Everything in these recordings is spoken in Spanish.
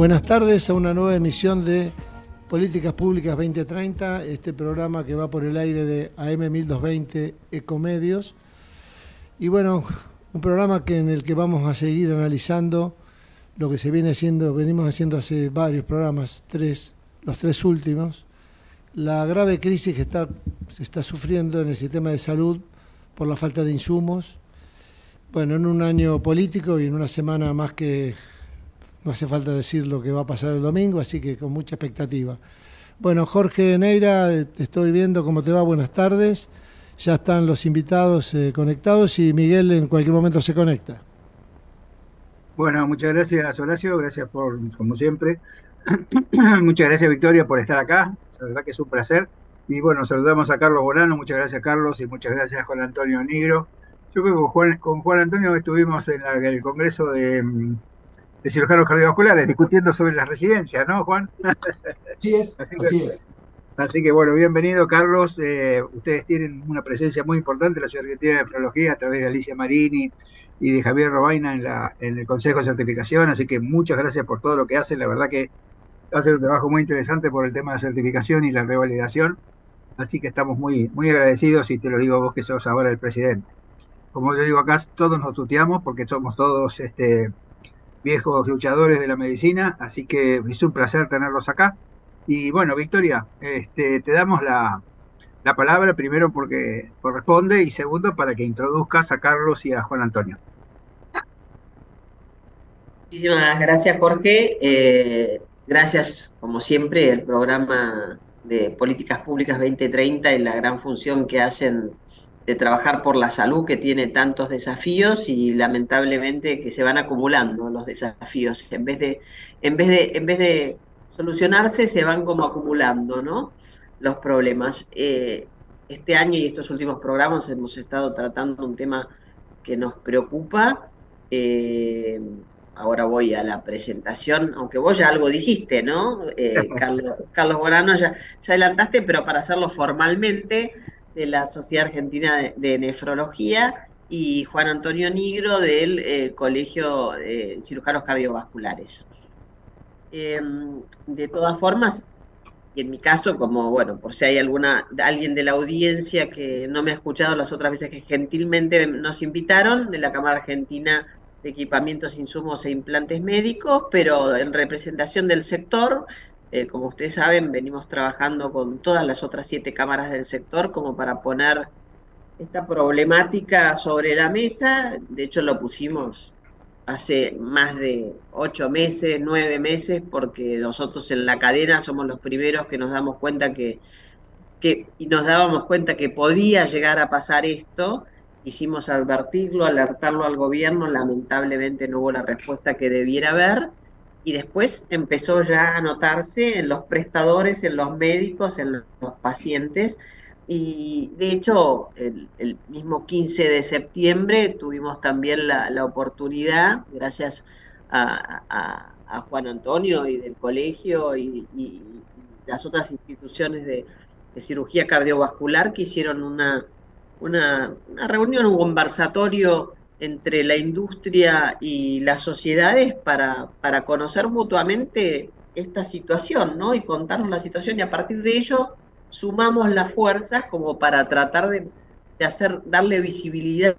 Buenas tardes a una nueva emisión de Políticas Públicas 2030, este programa que va por el aire de AM 1220 Ecomedios. Y bueno, un programa que en el que vamos a seguir analizando lo que se viene haciendo, venimos haciendo hace varios programas, tres, los tres últimos, la grave crisis que se está sufriendo en el sistema de salud por la falta de insumos. Bueno, en un año político y en una semana más que no hace falta decir lo que va a pasar el domingo, así que con mucha expectativa. Bueno, Jorge Neira, te estoy viendo cómo te va, buenas tardes. Ya están los invitados eh, conectados y Miguel en cualquier momento se conecta. Bueno, muchas gracias Horacio, gracias por, como siempre. muchas gracias Victoria por estar acá, la verdad que es un placer. Y bueno, saludamos a Carlos Bolano, muchas gracias Carlos y muchas gracias a Juan Antonio Negro. Yo creo que con Juan, con Juan Antonio estuvimos en, en el Congreso de, mm, de cirujanos cardiovasculares, discutiendo sobre las residencias, ¿no, Juan? Sí es, así, es. Así que bueno, bienvenido, Carlos. Eh, ustedes tienen una presencia muy importante en la Ciudad Argentina de Nefrología a través de Alicia Marini y de Javier Robaina en, la, en el Consejo de Certificación, así que muchas gracias por todo lo que hacen. La verdad que hacen un trabajo muy interesante por el tema de la certificación y la revalidación. Así que estamos muy, muy agradecidos y te lo digo vos que sos ahora el presidente. Como yo digo acá, todos nos tuteamos porque somos todos este, viejos luchadores de la medicina, así que es un placer tenerlos acá. Y bueno, Victoria, este, te damos la, la palabra primero porque corresponde y segundo para que introduzcas a Carlos y a Juan Antonio. Muchísimas gracias, Jorge. Eh, gracias, como siempre, el programa de Políticas Públicas 2030 y la gran función que hacen de trabajar por la salud que tiene tantos desafíos y lamentablemente que se van acumulando los desafíos. En vez de, en vez de, en vez de solucionarse, se van como acumulando, ¿no? Los problemas. Eh, este año y estos últimos programas hemos estado tratando un tema que nos preocupa. Eh, ahora voy a la presentación, aunque vos ya algo dijiste, ¿no? Eh, Carlos, Carlos ya, ya adelantaste, pero para hacerlo formalmente, de la Sociedad Argentina de, Nefrología y Juan Antonio Nigro del eh, Colegio de Cirujanos Cardiovasculares. Em, de todas formas, y en mi caso, como bueno, por si hay alguna alguien de la audiencia que no me ha escuchado las otras veces que gentilmente nos invitaron de la Cámara Argentina de Equipamientos, Insumos e Implantes Médicos, pero en representación del sector, eh, como ustedes saben, venimos trabajando con todas las otras siete cámaras del sector como para poner esta problemática sobre la mesa. De hecho, lo pusimos hace más de ocho meses, nueve meses, porque nosotros en la cadena somos los primeros que nos damos cuenta que, que y nos dábamos cuenta que podía llegar a pasar esto. Hicimos advertirlo, alertarlo al gobierno, lamentablemente no hubo la respuesta que debiera haber y después empezó ya a notarse en los prestadores, en los médicos, en los pacientes. Y de hecho, el, mismo 15 de septiembre tuvimos también la, oportunidad, gracias a, Juan Antonio y del colegio y, las otras instituciones de, cirugía cardiovascular, que hicieron una, una, una reunión, un conversatorio entre la industria y las sociedades para, para conocer mutuamente esta situación, ¿no? Y contarnos la situación y a partir de ello sumamos las fuerzas como para tratar de, hacer, darle visibilidad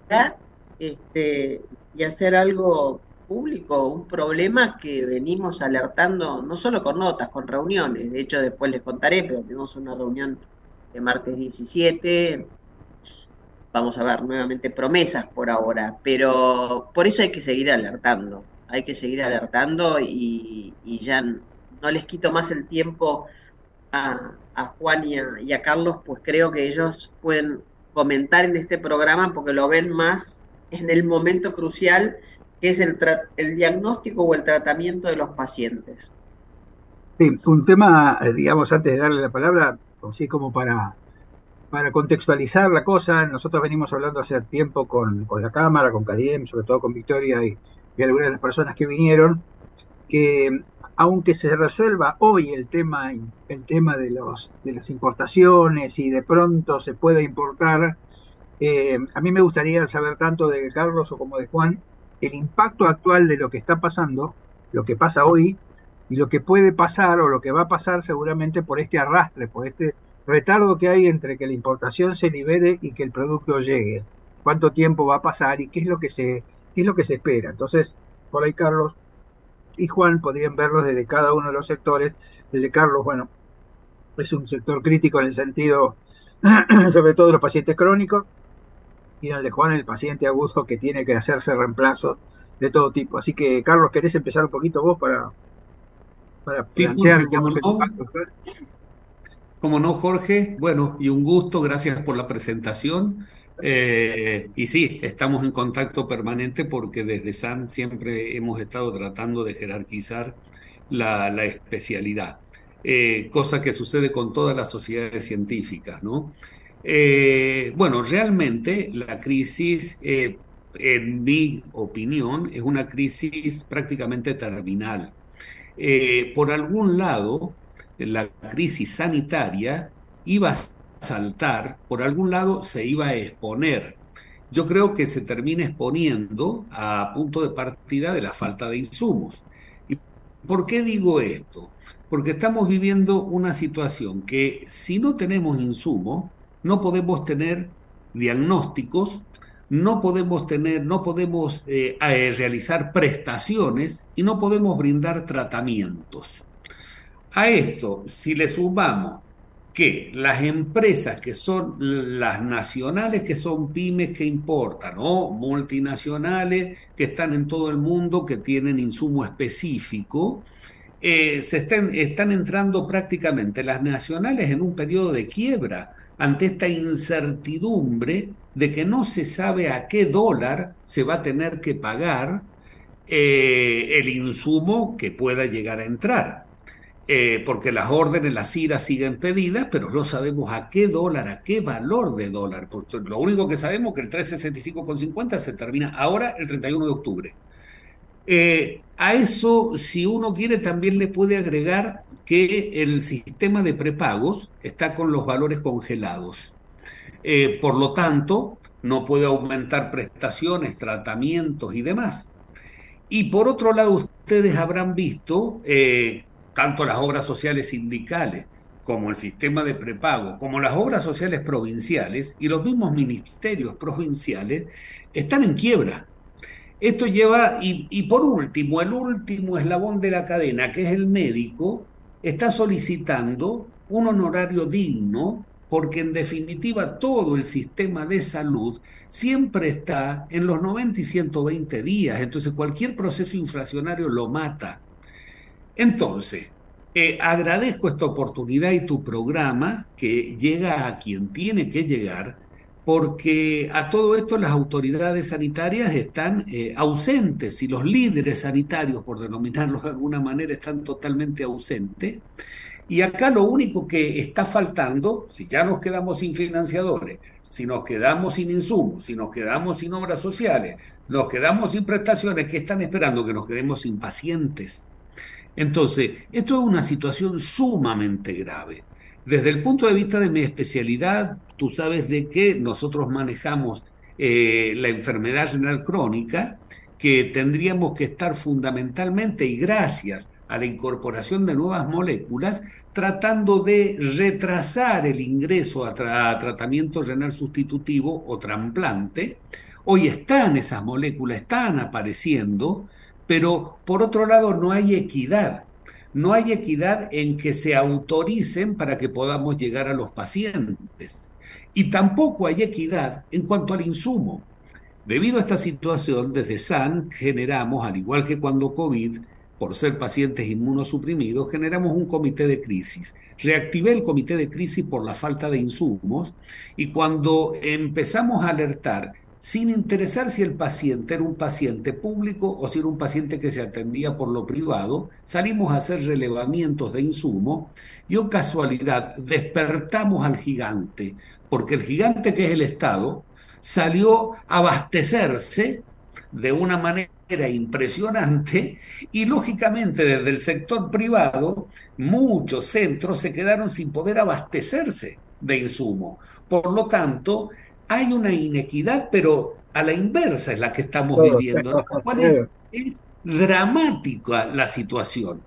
este, y hacer algo público, un problema que venimos alertando, no solo con notas, con reuniones, de hecho después les contaré, pero tenemos una reunión de martes 17, vamos a ver nuevamente promesas por ahora, pero por eso hay que seguir alertando, hay que seguir alertando y, ya no les quito más el tiempo a, Juan y a, Carlos, pues creo que ellos pueden comentar en este programa porque lo ven más en el momento crucial que es el, el diagnóstico o el tratamiento de los pacientes. Sí, un tema, eh, digamos, antes de darle la palabra, así como para para contextualizar la cosa, nosotros venimos hablando hace tiempo con, la Cámara, con CADIEM, sobre todo con Victoria y, algunas de las personas que vinieron, que aunque se resuelva hoy el tema, el tema de, los, de las importaciones y de pronto se pueda importar, eh, a mí me gustaría saber tanto de Carlos o como de Juan el impacto actual de lo que está pasando, lo que pasa hoy, y lo que puede pasar o lo que va a pasar seguramente por este arrastre, por este retardo que hay entre que la importación se libere y que el producto llegue. Cuánto tiempo va a pasar y qué es lo que se, qué es lo que se espera. Entonces, por ahí Carlos y Juan podrían verlos desde cada uno de los sectores. Desde Carlos, bueno, es un sector crítico en el sentido, sobre todo de los pacientes crónicos, y el de Juan, el paciente agudo que tiene que hacerse reemplazos de todo tipo. Así que, Carlos, ¿querés empezar un poquito vos para, para plantear, digamos, el impacto? Como no, Jorge, bueno, y un gusto, gracias por la presentación. Eh, y sí, estamos en contacto permanente porque desde SAN siempre hemos estado tratando de jerarquizar la, especialidad, eh, cosa que sucede con todas las sociedades científicas, ¿no? Eh, bueno, realmente la crisis, en mi opinión, es una crisis prácticamente terminal. por algún lado, la crisis sanitaria iba a saltar, por algún lado se iba a exponer. Yo creo que se termina exponiendo a punto de partida de la falta de insumos. ¿Y por qué digo esto? Porque estamos viviendo una situación que si no tenemos insumos, no podemos tener diagnósticos, no podemos tener, no podemos eh, eh, realizar prestaciones y no podemos brindar tratamientos. A esto, si le sumamos que las empresas que son las nacionales, que son pymes que importan, o multinacionales que están en todo el mundo, que tienen insumo específico, eh, se están, están entrando prácticamente las nacionales en un periodo de quiebra ante esta incertidumbre de que no se sabe a qué dólar se va a tener que pagar eh, el insumo que pueda llegar a entrar. Eh, porque las órdenes, las iras siguen pedidas, pero no sabemos a qué dólar, a qué valor de dólar. Lo único que sabemos es que el 365,50 se termina ahora el 31 de octubre. Eh, a eso, si uno quiere, también le puede agregar que el sistema de prepagos está con los valores congelados. Eh, por lo tanto, no puede aumentar prestaciones, tratamientos y demás. Y por otro lado, ustedes habrán visto tanto las obras sociales sindicales como el sistema de prepago, como las obras sociales provinciales y los mismos ministerios provinciales están en quiebra. Esto lleva, y, por último, el último eslabón de la cadena, que es el médico, está solicitando un honorario digno porque en definitiva todo el sistema de salud siempre está en los 90 y 120 días, entonces cualquier proceso inflacionario lo mata. Entonces, eh, agradezco esta oportunidad y tu programa que llega a quien tiene que llegar, porque a todo esto las autoridades sanitarias están eh, ausentes y los líderes sanitarios, por denominarlos de alguna manera, están totalmente ausentes. Y acá lo único que está faltando, si ya nos quedamos sin financiadores, si nos quedamos sin insumos, si nos quedamos sin obras sociales, nos quedamos sin prestaciones, ¿qué están esperando? Que nos quedemos sin pacientes. Entonces, esto es una situación sumamente grave. Desde el punto de vista de mi especialidad, tú sabes de que nosotros manejamos eh, la enfermedad renal crónica, que tendríamos que estar fundamentalmente y gracias a la incorporación de nuevas moléculas, tratando de retrasar el ingreso a, a tratamiento renal sustitutivo o trasplante. Hoy están esas moléculas, están apareciendo, pero por otro lado no hay equidad. No hay equidad en que se autoricen para que podamos llegar a los pacientes. Y tampoco hay equidad en cuanto al insumo. Debido a esta situación, desde SAN generamos, al igual que cuando COVID, por ser pacientes inmunosuprimidos, generamos un comité de crisis. Reactivé el comité de crisis por la falta de insumos y cuando empezamos a alertar sin interesar si el paciente era un paciente público o si era un paciente que se atendía por lo privado, salimos a hacer relevamientos de insumo y, o oh casualidad, despertamos al gigante, porque el gigante que es el Estado salió a abastecerse de una manera impresionante y lógicamente desde el sector privado muchos centros se quedaron sin poder abastecerse de insumo. Por lo tanto, hay una inequidad, pero a la inversa es la que estamos viviendo, es, dramática la situación.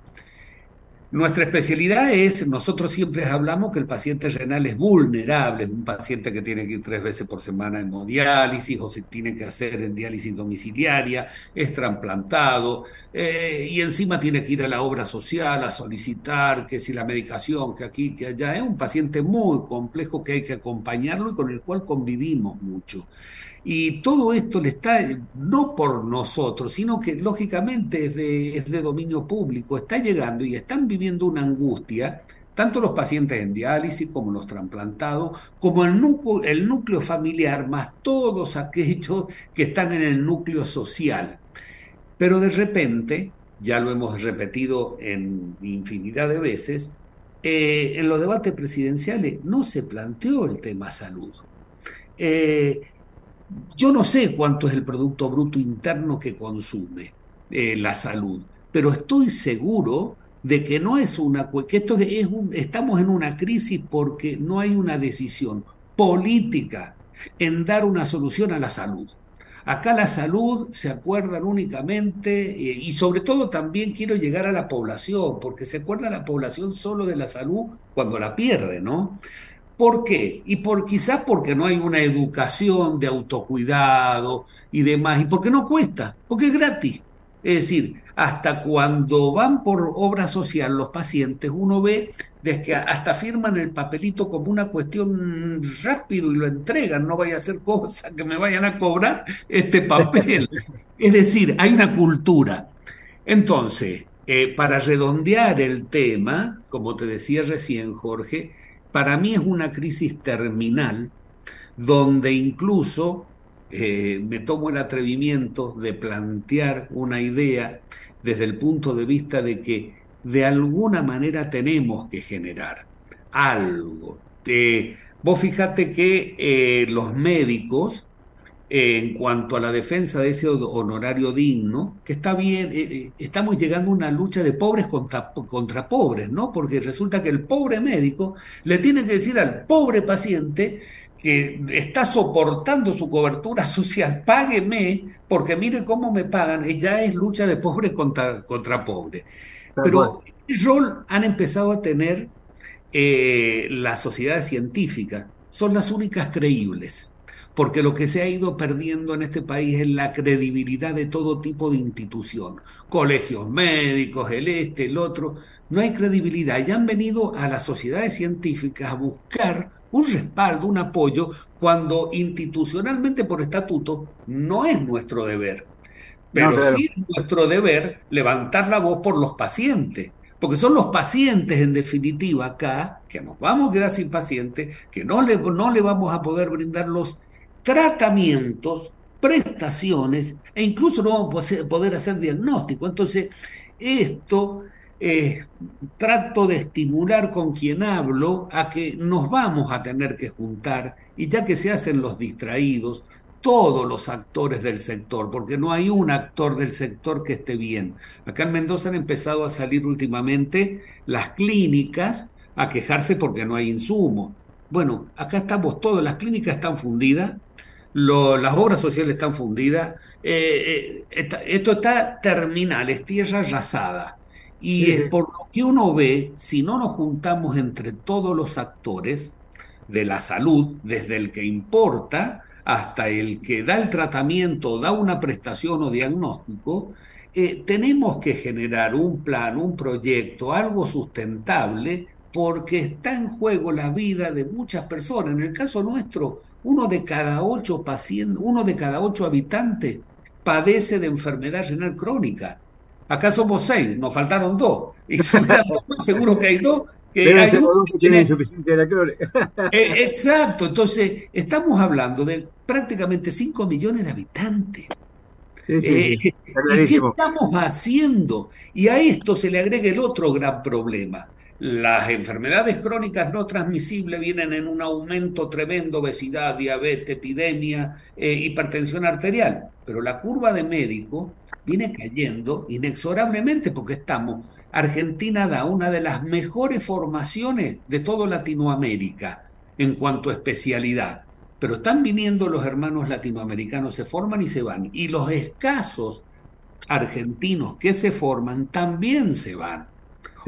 Nuestra especialidad es, nosotros siempre hablamos que el paciente renal es vulnerable, es un paciente que tiene que ir tres veces por semana en hemodiálisis o se tiene que hacer en diálisis domiciliaria, es trasplantado eh, y encima tiene que ir a la obra social a solicitar que si la medicación, que aquí, que allá, es un paciente muy complejo que hay que acompañarlo y con el cual convivimos mucho. Y todo esto le está, no por nosotros, sino que lógicamente es de, es de dominio público, está llegando y están viviendo una angustia, tanto los pacientes en diálisis como los trasplantados, como el núcleo, el núcleo familiar, más todos aquellos que están en el núcleo social. Pero de repente, ya lo hemos repetido en infinidad de veces, eh, en los debates presidenciales no se planteó el tema salud. Eh, yo no sé cuánto es el Producto Bruto Interno que consume eh, la salud, pero estoy seguro de que no es una que esto es un, estamos en una crisis porque no hay una decisión política en dar una solución a la salud. Acá la salud se acuerdan únicamente eh, y sobre todo también quiero llegar a la población, porque se acuerda la población solo de la salud cuando la pierde, ¿no? ¿Por qué? Y por quizás porque no hay una educación de autocuidado y demás, y porque no cuesta, porque es gratis. Es decir, hasta cuando van por obra social los pacientes, uno ve desde que hasta firman el papelito como una cuestión rápido y lo entregan, no vaya a ser cosa que me vayan a cobrar este papel. es decir, hay una cultura. Entonces, eh, para redondear el tema, como te decía recién, Jorge, para mí es una crisis terminal donde incluso eh, me tomo el atrevimiento de plantear una idea desde el punto de vista de que de alguna manera tenemos que generar algo. Eh, vos fíjate que eh, los médicos en cuanto a la defensa de ese honorario digno, que está bien, eh, eh, estamos llegando a una lucha de pobres contra, contra, pobres, ¿no? Porque resulta que el pobre médico le tiene que decir al pobre paciente que está soportando su cobertura social, págueme, porque mire cómo me pagan, y ya es lucha de pobres contra, contra pobres. Pero el rol han empezado a tener eh, las sociedades científicas, son las únicas creíbles porque lo que se ha ido perdiendo en este país es la credibilidad de todo tipo de institución, colegios médicos, el este, el otro, no hay credibilidad. Y han venido a las sociedades científicas a buscar un respaldo, un apoyo, cuando institucionalmente por estatuto no es nuestro deber. Pero sí es nuestro deber levantar la voz por los pacientes, porque son los pacientes en definitiva acá, que nos vamos a quedar sin pacientes, que no le, no le vamos a poder brindar los tratamientos, prestaciones e incluso no vamos a poder hacer diagnóstico. Entonces, esto eh, trato de estimular con quien hablo a que nos vamos a tener que juntar y ya que se hacen los distraídos, todos los actores del sector, porque no hay un actor del sector que esté bien. Acá en Mendoza han empezado a salir últimamente las clínicas a quejarse porque no hay insumo. Bueno, acá estamos todos, las clínicas están fundidas, las obras sociales están fundidas, eh, eh, esto está terminal, es tierra arrasada. Y por lo que uno ve, si no nos juntamos entre todos los actores de la salud, desde el que importa hasta el que da el tratamiento, da una prestación o diagnóstico, eh, tenemos que generar un plan, un proyecto, algo sustentable, porque está en juego la vida de muchas personas. En el caso nuestro, uno de cada ocho pacientes, uno de cada ocho habitantes padece de enfermedad renal crónica. Acá somos seis, nos faltaron dos. Y seguro que hay dos que, hay que tienen insuficiencia de la eh, exacto, entonces estamos hablando de prácticamente 5 millones de habitantes. Sí, sí, eh, ¿Y qué estamos haciendo? Y a esto se le agrega el otro gran problema. Las enfermedades crónicas no transmisibles vienen en un aumento tremendo, obesidad, diabetes, epidemia, eh, hipertensión arterial, pero la curva de médico viene cayendo inexorablemente porque estamos, Argentina da una de las mejores formaciones de toda Latinoamérica en cuanto a especialidad, pero están viniendo los hermanos latinoamericanos, se forman y se van, y los escasos argentinos que se forman también se van.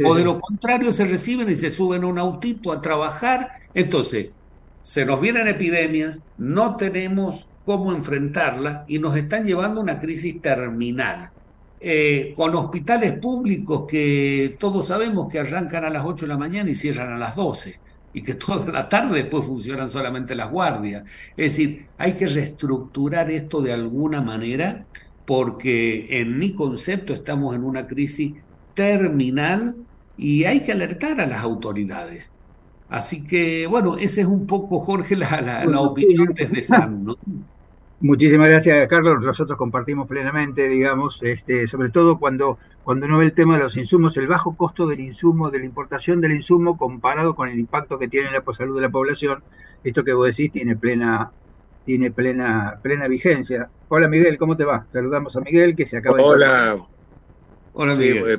O de lo contrario se reciben y se suben a un autito a trabajar. Entonces, se nos vienen epidemias, no tenemos cómo enfrentarlas y nos están llevando a una crisis terminal. Eh, con hospitales públicos que todos sabemos que arrancan a las 8 de la mañana y cierran a las 12 y que toda la tarde después funcionan solamente las guardias. Es decir, hay que reestructurar esto de alguna manera porque en mi concepto estamos en una crisis terminal y hay que alertar a las autoridades. Así que, bueno, ese es un poco, Jorge, la, la, opinión desde SAN, ¿no? Muchísimas gracias, Carlos. Nosotros compartimos plenamente, digamos, este, sobre todo cuando, cuando no ve el tema de los insumos, el bajo costo del insumo, de la importación del insumo comparado con el impacto que tiene en la salud de la población. Esto que vos decís tiene plena, tiene plena, plena vigencia. Hola Miguel, ¿cómo te va? Saludamos a Miguel que se acaba de... Hola. Hola Miguel. Eh,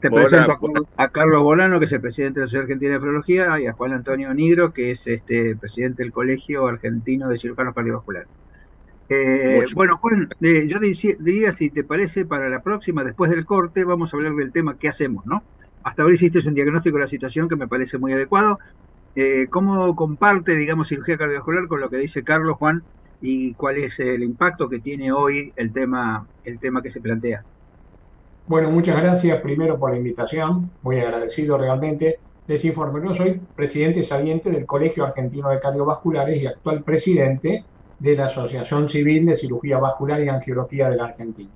te presento a, Carlos Bolano, que es el presidente de la Sociedad Argentina de Nefrología, y a Juan Antonio Nigro, que es este presidente del Colegio Argentino de Cirujanos Cardiovasculares. Eh, bueno, Juan, eh, yo diría, si te parece, para la próxima, después del corte, vamos a hablar del tema qué hacemos, ¿no? Hasta ahora hiciste un diagnóstico de la situación que me parece muy adecuado. Eh, ¿Cómo comparte, digamos, cirugía cardiovascular con lo que dice Carlos, Juan, y cuál es el impacto que tiene hoy el tema, el tema que se plantea? Bueno, muchas gracias primero por la invitación, muy agradecido realmente. Les informo, yo soy presidente saliente del Colegio Argentino de Cardiovasculares y actual presidente de la Asociación Civil de Cirugía Vascular y Angiología de la Argentina.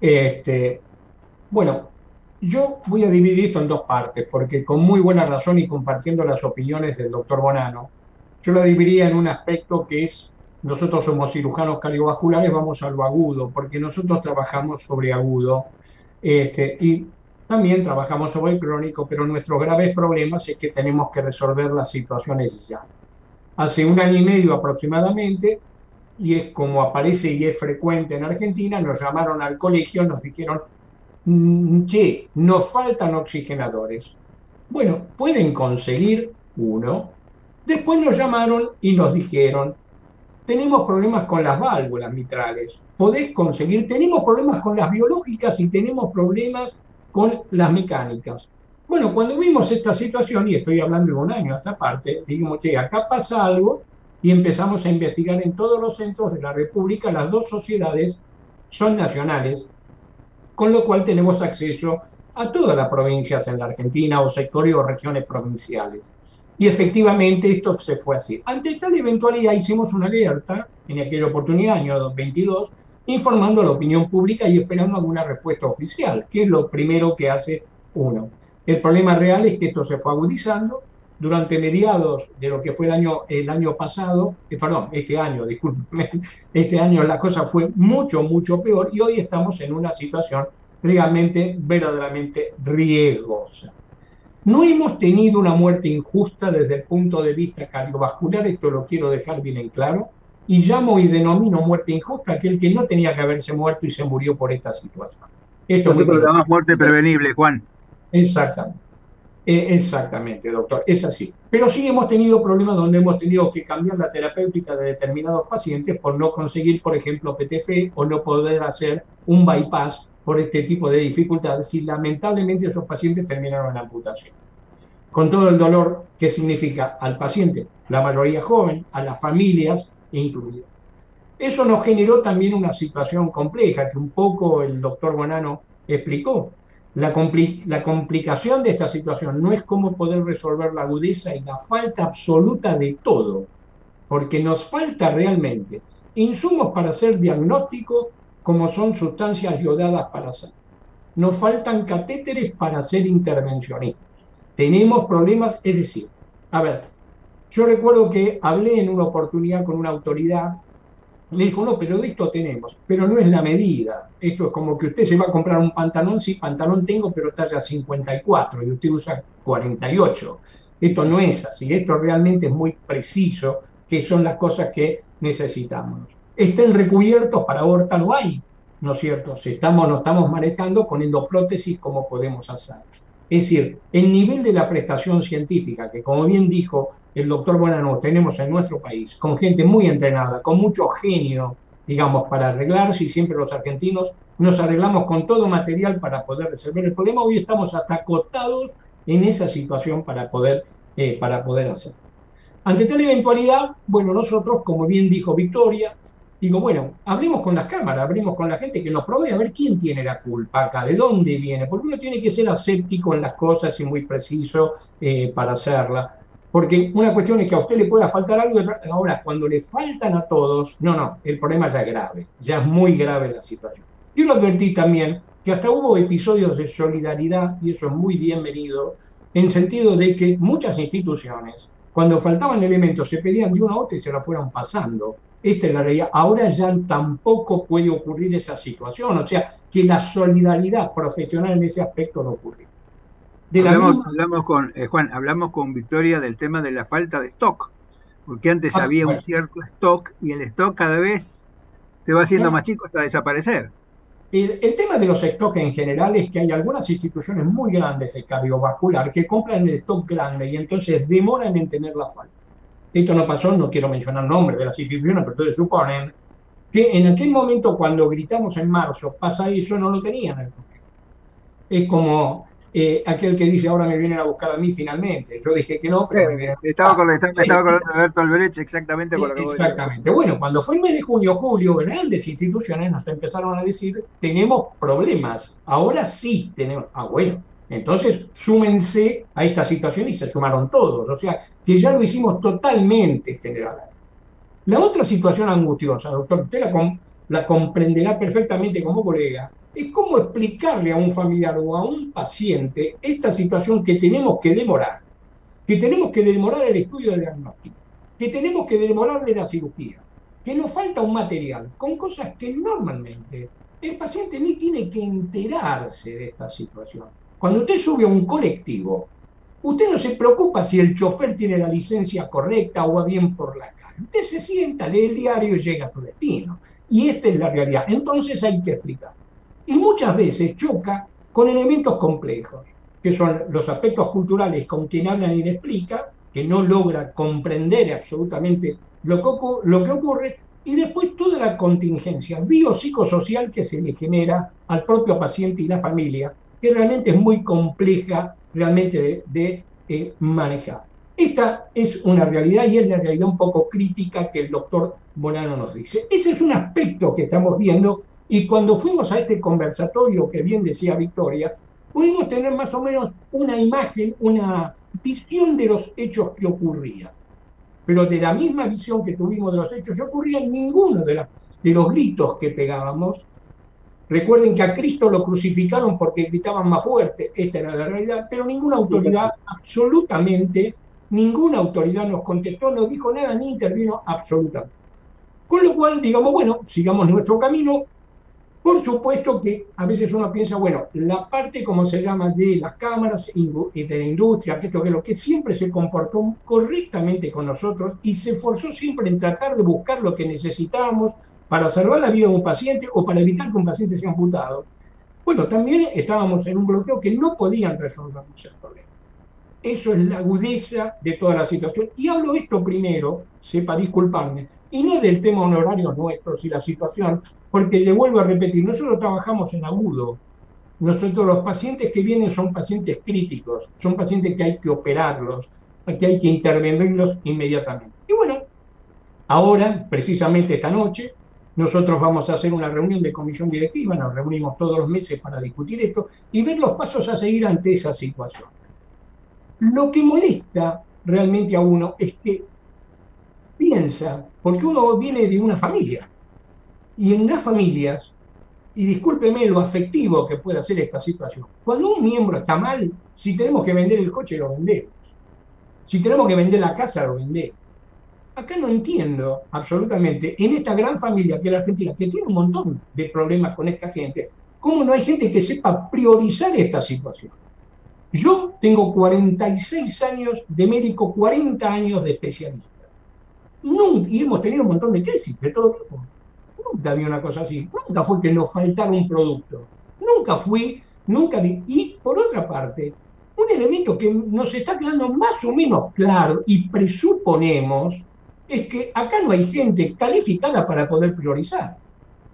Este, bueno, yo voy a dividir esto en dos partes, porque con muy buena razón y compartiendo las opiniones del doctor Bonano, yo lo dividiría en un aspecto que es, nosotros somos cirujanos cardiovasculares, vamos a lo agudo, porque nosotros trabajamos sobre agudo, este, y también trabajamos sobre el crónico, pero nuestros graves problemas es que tenemos que resolver las situaciones ya hace un año y medio aproximadamente, y es como aparece y es frecuente en Argentina, nos llamaron al colegio, nos dijeron, mm, che, nos faltan oxigenadores. Bueno, pueden conseguir uno. Después nos llamaron y nos dijeron, tenemos problemas con las válvulas mitrales, podés conseguir, tenemos problemas con las biológicas y tenemos problemas con las mecánicas. Bueno, cuando vimos esta situación, y estoy hablando de un año a esta parte, dijimos, che, acá pasa algo y empezamos a investigar en todos los centros de la República. Las dos sociedades son nacionales, con lo cual tenemos acceso a todas las provincias en la Argentina o sectores o regiones provinciales. Y efectivamente esto se fue así. Ante tal eventualidad hicimos una alerta en aquella oportunidad, año 2022, informando a la opinión pública y esperando alguna respuesta oficial, que es lo primero que hace uno. El problema real es que esto se fue agudizando durante mediados de lo que fue el año, el año pasado, eh, perdón, este año, discúlpeme, este año la cosa fue mucho, mucho peor y hoy estamos en una situación realmente, verdaderamente riesgosa. No hemos tenido una muerte injusta desde el punto de vista cardiovascular, esto lo quiero dejar bien en claro, y llamo y denomino muerte injusta aquel que no tenía que haberse muerto y se murió por esta situación. Esto Nosotros lo llamamos muerte prevenible, Juan. Exactamente. E, exactamente, doctor, es así. Pero sí hemos tenido problemas donde hemos tenido que cambiar la terapéutica de determinados pacientes por no conseguir, por ejemplo, PTF o no poder hacer un bypass por este tipo de dificultades y lamentablemente esos pacientes terminaron en amputación. Con todo el dolor que significa al paciente, la mayoría joven, a las familias incluidas. Eso nos generó también una situación compleja que un poco el doctor Bonano explicó. La, complicación de esta situación no es cómo poder resolver la agudeza y la falta absoluta de todo, porque nos falta realmente insumos para hacer diagnóstico como son sustancias yodadas para hacer. Nos faltan catéteres para hacer intervencionistas. Tenemos problemas, es decir, a ver, yo recuerdo que hablé en una oportunidad con una autoridad me dijo, no, pero esto tenemos, pero no es la medida. Esto es como que usted se va a comprar un pantalón, sí, pantalón tengo, pero talla 54 y usted usa 48. Esto no es así, esto realmente es muy preciso, que son las cosas que necesitamos. Estén recubiertos para aorta no hay, ¿no es cierto? Si estamos, nos estamos manejando con endoprótesis, ¿cómo podemos hacer? Es decir, el nivel de la prestación científica, que como bien dijo el doctor Bonano tenemos en nuestro país, con gente muy entrenada, con mucho genio, digamos, para arreglarse, y siempre los argentinos nos arreglamos con todo material para poder resolver el problema, hoy estamos hasta acotados en esa situación para poder, eh, para poder hacerlo. Ante tal eventualidad, bueno, nosotros, como bien dijo Victoria, digo, bueno, hablemos con las cámaras, hablemos con la gente que nos provee a ver quién tiene la culpa acá, de dónde viene, porque uno tiene que ser aséptico en las cosas y muy preciso eh, para hacerla. Porque una cuestión es que a usted le pueda faltar algo, ahora cuando le faltan a todos, no, no, el problema ya es grave, ya es muy grave la situación. Quiero advertir también que hasta hubo episodios de solidaridad, y eso es muy bienvenido, en sentido de que muchas instituciones cuando faltaban elementos, se pedían de uno a otro y se la fueron pasando. Esta es la realidad. Ahora ya tampoco puede ocurrir esa situación. O sea, que la solidaridad profesional en ese aspecto no ocurre. hablamos, con, eh, Juan, hablamos con Victoria del tema de la falta de stock. Porque antes ah, había un cierto stock y el stock cada vez se va haciendo más chico hasta desaparecer. El, tema de los stocks en general es que hay algunas instituciones muy grandes de cardiovascular que compran el stock grande y entonces demoran en tener la falta. Esto no pasó, no quiero mencionar nombres de las instituciones, pero ustedes suponen que en aquel momento cuando gritamos en marzo, pasa eso, no lo tenían. Es como eh, aquel que dice ahora me vienen a buscar a mí finalmente. Yo dije que no, pero me estaba, con, estaba, estaba con Alberto Alberech exactamente con lo que Exactamente. Bueno, cuando fue el mes de junio, julio, grandes instituciones nos empezaron a decir, tenemos problemas, ahora sí tenemos. Ah, bueno, entonces súmense a esta situación y se sumaron todos. O sea, que ya lo hicimos totalmente general. La otra situación angustiosa, doctor, usted la, la comprenderá perfectamente como colega, es cómo explicarle a un familiar o a un paciente esta situación que tenemos que demorar, que tenemos que demorar el estudio de diagnóstico, que tenemos que demorarle la cirugía, que nos falta un material, con cosas que normalmente el paciente ni tiene que enterarse de esta situación. Cuando usted sube a un colectivo, usted no se preocupa si el chofer tiene la licencia correcta o va bien por la calle. Usted se sienta, lee el diario y llega a su destino. Y esta es la realidad. Entonces hay que explicar y muchas veces choca con elementos complejos, que son los aspectos culturales con quien hablan y le explica, que no logra comprender absolutamente lo que, ocurre, y después toda la contingencia biopsicosocial que se le genera al propio paciente y la familia, que realmente es muy compleja realmente de, eh, manejar. Esta es una realidad y es la realidad un poco crítica que el doctor Bonano nos dice. Ese es un aspecto que estamos viendo y cuando fuimos a este conversatorio que bien decía Victoria, pudimos tener más o menos una imagen, una visión de los hechos que ocurrían. Pero de la misma visión que tuvimos de los hechos que ocurrían, ninguno de, de los gritos que pegábamos. Recuerden que a Cristo lo crucificaron porque gritaban más fuerte, esta era la realidad, pero ninguna autoridad absolutamente ninguna autoridad nos contestó, no dijo nada ni intervino absolutamente. Con lo cual, digamos, bueno, sigamos nuestro camino. Por supuesto que a veces uno piensa, bueno, la parte, como se llama, de las cámaras y de la industria, que esto lo que siempre se comportó correctamente con nosotros y se esforzó siempre en tratar de buscar lo que necesitábamos para salvar la vida de un paciente o para evitar que un paciente sea amputado. Bueno, también estábamos en un bloqueo que no podían resolver el problema. Eso es la agudeza de toda la situación. Y hablo esto primero, sepa disculparme, y no del tema honorario nuestros y la situación, porque le vuelvo a repetir, nosotros trabajamos en agudo. Nosotros los pacientes que vienen son pacientes críticos, son pacientes que hay que operarlos, que hay que intervenirlos inmediatamente. Y bueno, ahora, precisamente esta noche, nosotros vamos a hacer una reunión de comisión directiva, nos reunimos todos los meses para discutir esto y ver los pasos a seguir ante esa situación. Lo que molesta realmente a uno es que piensa, porque uno viene de una familia, y en las familias, y discúlpeme lo afectivo que puede hacer esta situación, cuando un miembro está mal, si tenemos que vender el coche, lo vendemos. Si tenemos que vender la casa, lo vendemos. Acá no entiendo absolutamente, en esta gran familia que es la Argentina, que tiene un montón de problemas con esta gente, cómo no hay gente que sepa priorizar esta situación. Yo tengo 46 años de médico, 40 años de especialista. y hemos tenido un montón de crisis de todo tipo. Nunca había una cosa así. Nunca fue que nos faltara un producto. Nunca fui, nunca vi. Y por otra parte, un elemento que nos está quedando más o menos claro y presuponemos es que acá no hay gente calificada para poder priorizar.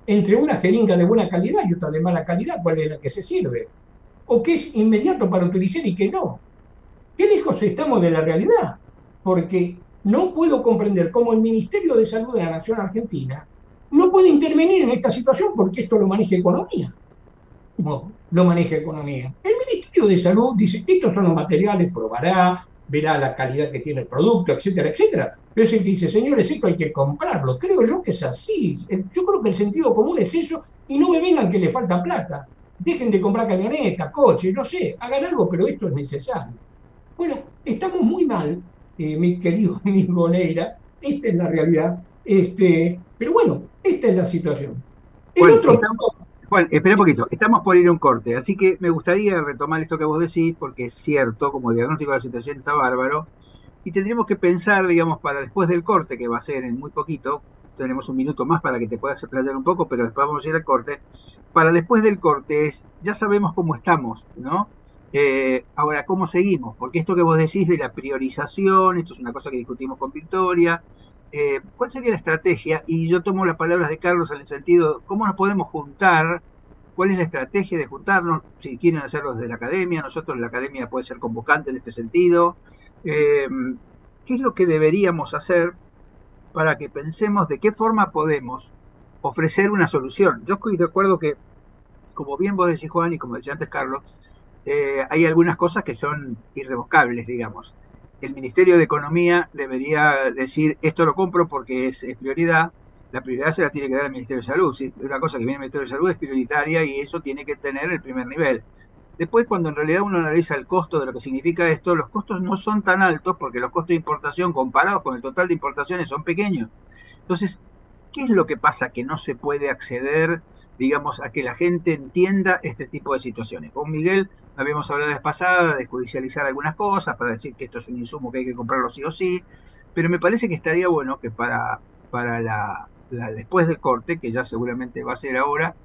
entre una jeringa de buena calidad y otra de mala calidad, cuál es la que se sirve. O qué es inmediato para utilizar y qué no. Qué lejos estamos de la realidad. Porque no puedo comprender cómo el Ministerio de Salud de la Nación Argentina no puede intervenir en esta situación porque esto lo maneja economía. No, lo maneja economía. El Ministerio de Salud dice, estos son los materiales, probará, verá la calidad que tiene el producto, etcétera, etcétera. Pero es el que dice, señores, esto hay que comprarlo. Creo yo que es así. Yo creo que el sentido común es eso y no me vengan que le falta plata. Dejen de comprar camionetas, coches, no sé, hagan algo, pero esto es necesario. Bueno, estamos muy mal, eh, mi querido amigo Neira, esta es la realidad, este, pero bueno, esta es la situación. Juan, espera un poquito, estamos por ir a un corte, así que me gustaría retomar esto que vos decís, porque es cierto, como diagnóstico de la situación está bárbaro, y tendríamos que pensar, digamos, para después del corte, que va a ser en muy poquito, tenemos un minuto más para que te puedas explayar un poco, pero después vamos a ir al corte. Para después del corte es, ya sabemos cómo estamos, ¿no? Eh, ahora, ¿cómo seguimos? Porque esto que vos decís de la priorización, esto es una cosa que discutimos con Victoria, eh, ¿cuál sería la estrategia? Y yo tomo las palabras de Carlos en el sentido, ¿cómo nos podemos juntar? ¿Cuál es la estrategia de juntarnos? Si quieren hacerlo desde la academia, nosotros la academia puede ser convocante en este sentido. Eh, ¿Qué es lo que deberíamos hacer para que pensemos de qué forma podemos ofrecer una solución? Yo estoy de acuerdo que, como bien vos decís, Juan, y como decía antes Carlos, eh, hay algunas cosas que son irrevocables, digamos el Ministerio de Economía debería decir esto lo compro porque es, prioridad, la prioridad se la tiene que dar el Ministerio de Salud. Si una cosa que viene del Ministerio de Salud es prioritaria y eso tiene que tener el primer nivel. Después, cuando en realidad uno analiza el costo de lo que significa esto, los costos no son tan altos porque los costos de importación comparados con el total de importaciones son pequeños. Entonces, ¿qué es lo que pasa que no se puede acceder, digamos, a que la gente entienda este tipo de situaciones? Con Miguel Habíamos hablado la vez pasada de judicializar algunas cosas, para decir que esto es un insumo que hay que comprarlo sí o sí, pero me parece que estaría bueno que para, para la, después del corte, que ya seguramente va a ser ahora,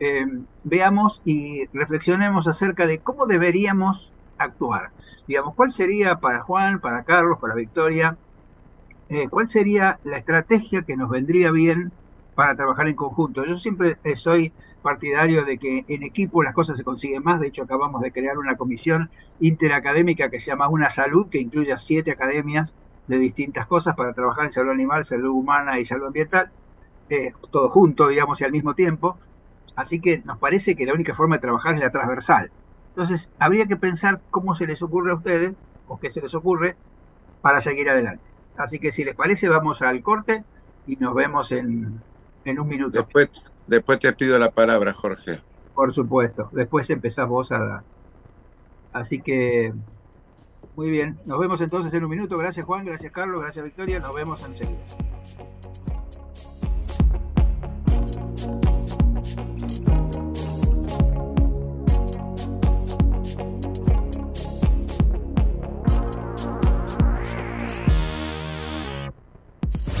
eh, veamos y reflexionemos acerca de cómo deberíamos actuar. Digamos, ¿cuál sería para Juan, para Carlos, para Victoria, eh, cuál sería la estrategia que nos vendría bien para trabajar en conjunto. Yo siempre eh, soy partidario de que en equipo las cosas se consiguen más. De hecho, acabamos de crear una comisión interacadémica que se llama Una Salud, que incluye a siete academias de distintas cosas para trabajar en salud animal, salud humana y salud ambiental, eh, todo junto, digamos, y al mismo tiempo. Así que nos parece que la única forma de trabajar es la transversal. Entonces, habría que pensar cómo se les ocurre a ustedes, o qué se les ocurre, para seguir adelante. Así que si les parece, vamos al corte y nos vemos en, en un minuto. Después, después te pido la palabra, Jorge. Por supuesto, después empezás vos a dar. Así que, muy bien, nos vemos entonces en un minuto. Gracias Juan, gracias Carlos, gracias Victoria, nos vemos enseguida.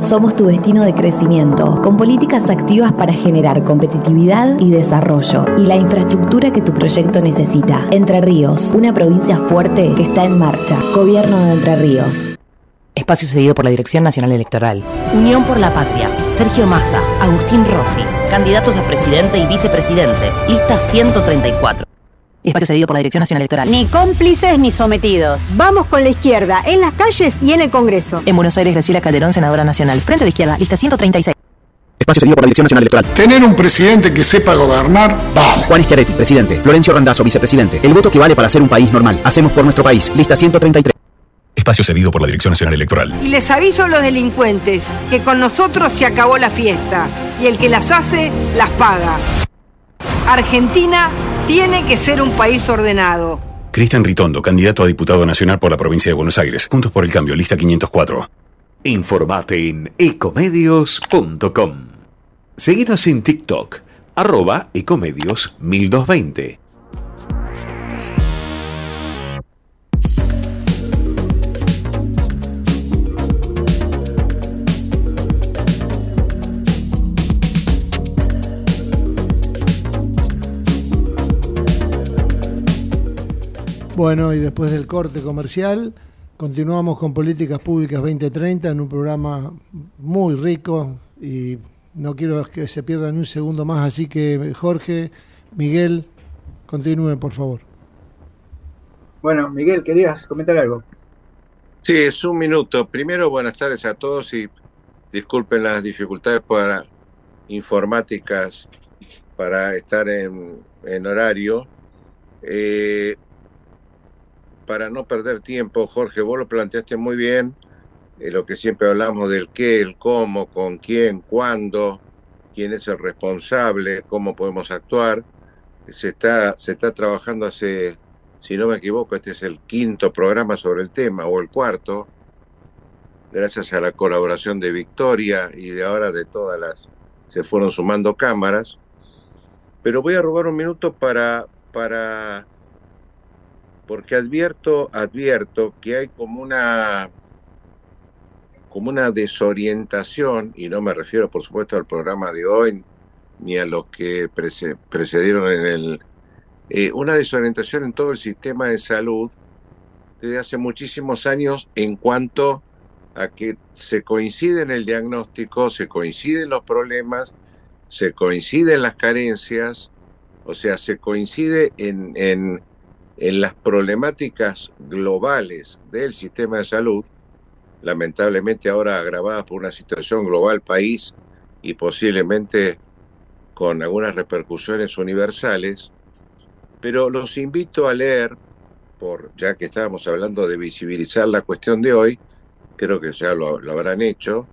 Somos tu destino de crecimiento, con políticas activas para generar competitividad y desarrollo y la infraestructura que tu proyecto necesita. Entre Ríos, una provincia fuerte que está en marcha. Gobierno de Entre Ríos. Espacio cedido por la Dirección Nacional Electoral. Unión por la Patria. Sergio Massa. Agustín Rossi. Candidatos a presidente y vicepresidente. Lista 134. Espacio cedido por la Dirección Nacional Electoral. Ni cómplices ni sometidos. Vamos con la izquierda, en las calles y en el Congreso. En Buenos Aires, Graciela Calderón, senadora nacional. Frente de izquierda, lista 136. Espacio cedido por la Dirección Nacional Electoral. Tener un presidente que sepa gobernar, vale. Juan Schiaretti, presidente. Florencio Randazzo, vicepresidente. El voto que vale para ser un país normal. Hacemos por nuestro país. Lista 133. Espacio cedido por la Dirección Nacional Electoral. Y les aviso a los delincuentes que con nosotros se acabó la fiesta y el que las hace, las paga. Argentina tiene que ser un país ordenado. Cristian Ritondo, candidato a diputado nacional por la provincia de Buenos Aires. Juntos por el cambio, lista 504. Informate en ecomedios.com. Seguinos en TikTok, arroba ecomedios 1220. Bueno, y después del corte comercial, continuamos con Políticas Públicas 2030 en un programa muy rico y no quiero que se pierda ni un segundo más, así que Jorge, Miguel, continúen por favor. Bueno, Miguel, ¿querías comentar algo? Sí, es un minuto. Primero, buenas tardes a todos y disculpen las dificultades para informáticas para estar en, horario. Eh, para no perder tiempo, Jorge, vos lo planteaste muy bien, eh, lo que siempre hablamos del qué, el cómo, con quién, cuándo, quién es el responsable, cómo podemos actuar. Se está, se está trabajando hace, si no me equivoco, este es el quinto programa sobre el tema, o el cuarto, gracias a la colaboración de Victoria y de ahora de todas las, se fueron sumando cámaras. Pero voy a robar un minuto para, para porque advierto, advierto que hay como una como una desorientación, y no me refiero por supuesto al programa de hoy, ni a los que precedieron en el... Eh, una desorientación en todo el sistema de salud desde hace muchísimos años en cuanto a que se coincide en el diagnóstico, se coinciden los problemas, se coinciden las carencias, o sea, se coincide en, en en las problemáticas globales del sistema de salud, lamentablemente ahora agravadas por una situación global país y posiblemente con algunas repercusiones universales, pero los invito a leer, por ya que estábamos hablando de visibilizar la cuestión de hoy, creo que ya lo, lo habrán hecho,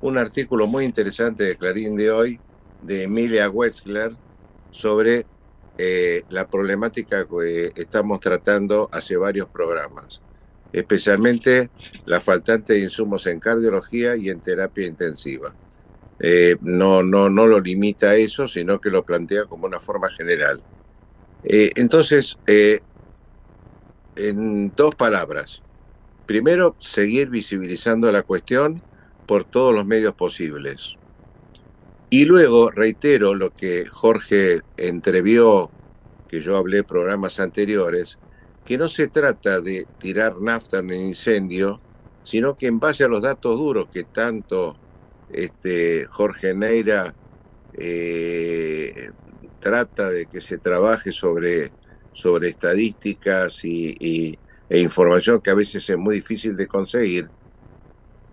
un artículo muy interesante de Clarín de hoy de Emilia Wetzler sobre eh, la problemática que estamos tratando hace varios programas, especialmente la faltante de insumos en cardiología y en terapia intensiva. Eh, no, no, no lo limita a eso, sino que lo plantea como una forma general. Eh, entonces, en dos palabras. Primero, seguir visibilizando la cuestión por todos los medios posibles. Y luego reitero lo que Jorge entrevió, que yo hablé programas anteriores, que no se trata de tirar nafta en el incendio, sino que en base a los datos duros que tanto este, Jorge Neira eh, trata de que se trabaje sobre, sobre estadísticas y, e información que a veces es muy difícil de conseguir,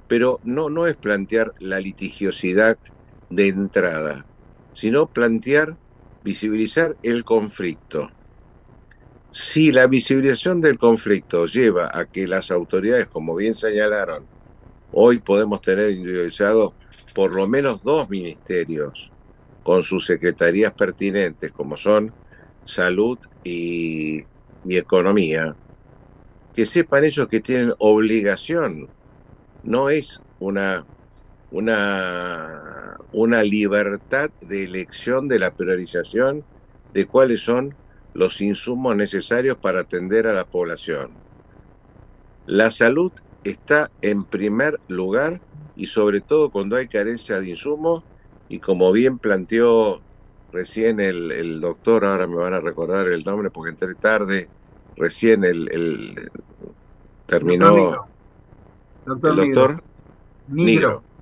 pero no, no es plantear la litigiosidad de entrada, sino plantear, visibilizar el conflicto. Si la visibilización del conflicto lleva a que las autoridades, como bien señalaron, hoy podemos tener individualizados por lo menos dos ministerios con sus secretarías pertinentes, como son salud y, y economía, que sepan ellos que tienen obligación, no es una una, una libertad de elección de la priorización de cuáles son los insumos necesarios para atender a la población. La salud está en primer lugar y sobre todo cuando hay carencia de insumos y como bien planteó recién el, doctor, ahora me van a recordar el nombre porque entré tarde, recién el, terminó doctor, el doctor Nigro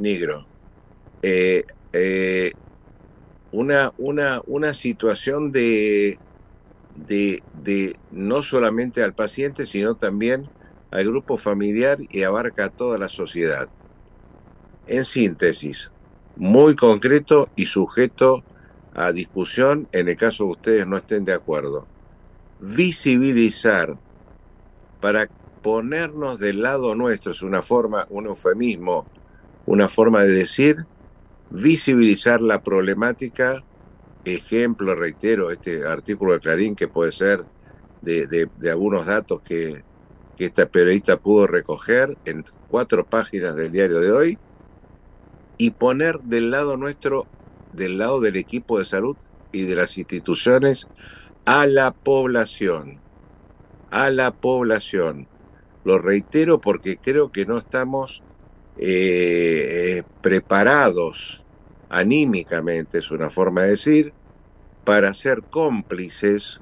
negro. Eh, eh, una, una, una situación de, de, de no solamente al paciente, sino también al grupo familiar y abarca a toda la sociedad. En síntesis, muy concreto y sujeto a discusión en el caso que ustedes no estén de acuerdo. Visibilizar para ponernos del lado nuestro, es una forma, un eufemismo, una forma de decir, visibilizar la problemática, ejemplo, reitero, este artículo de Clarín que puede ser de, algunos datos que, que esta periodista pudo recoger en cuatro páginas del diario de hoy, y poner del lado nuestro, del lado del equipo de salud y de las instituciones, a la población, a la población. Lo reitero porque creo que no estamos eh, preparados anímicamente, es una forma de decir, para ser cómplices,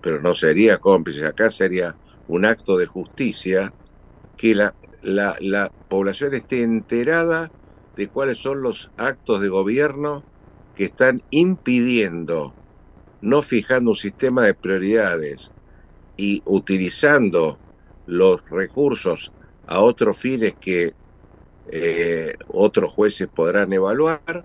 pero no sería cómplices, acá sería un acto de justicia, que la, la, la población esté enterada de cuáles son los actos de gobierno que están impidiendo, no fijando un sistema de prioridades y utilizando los recursos a otros fines que eh, otros jueces podrán evaluar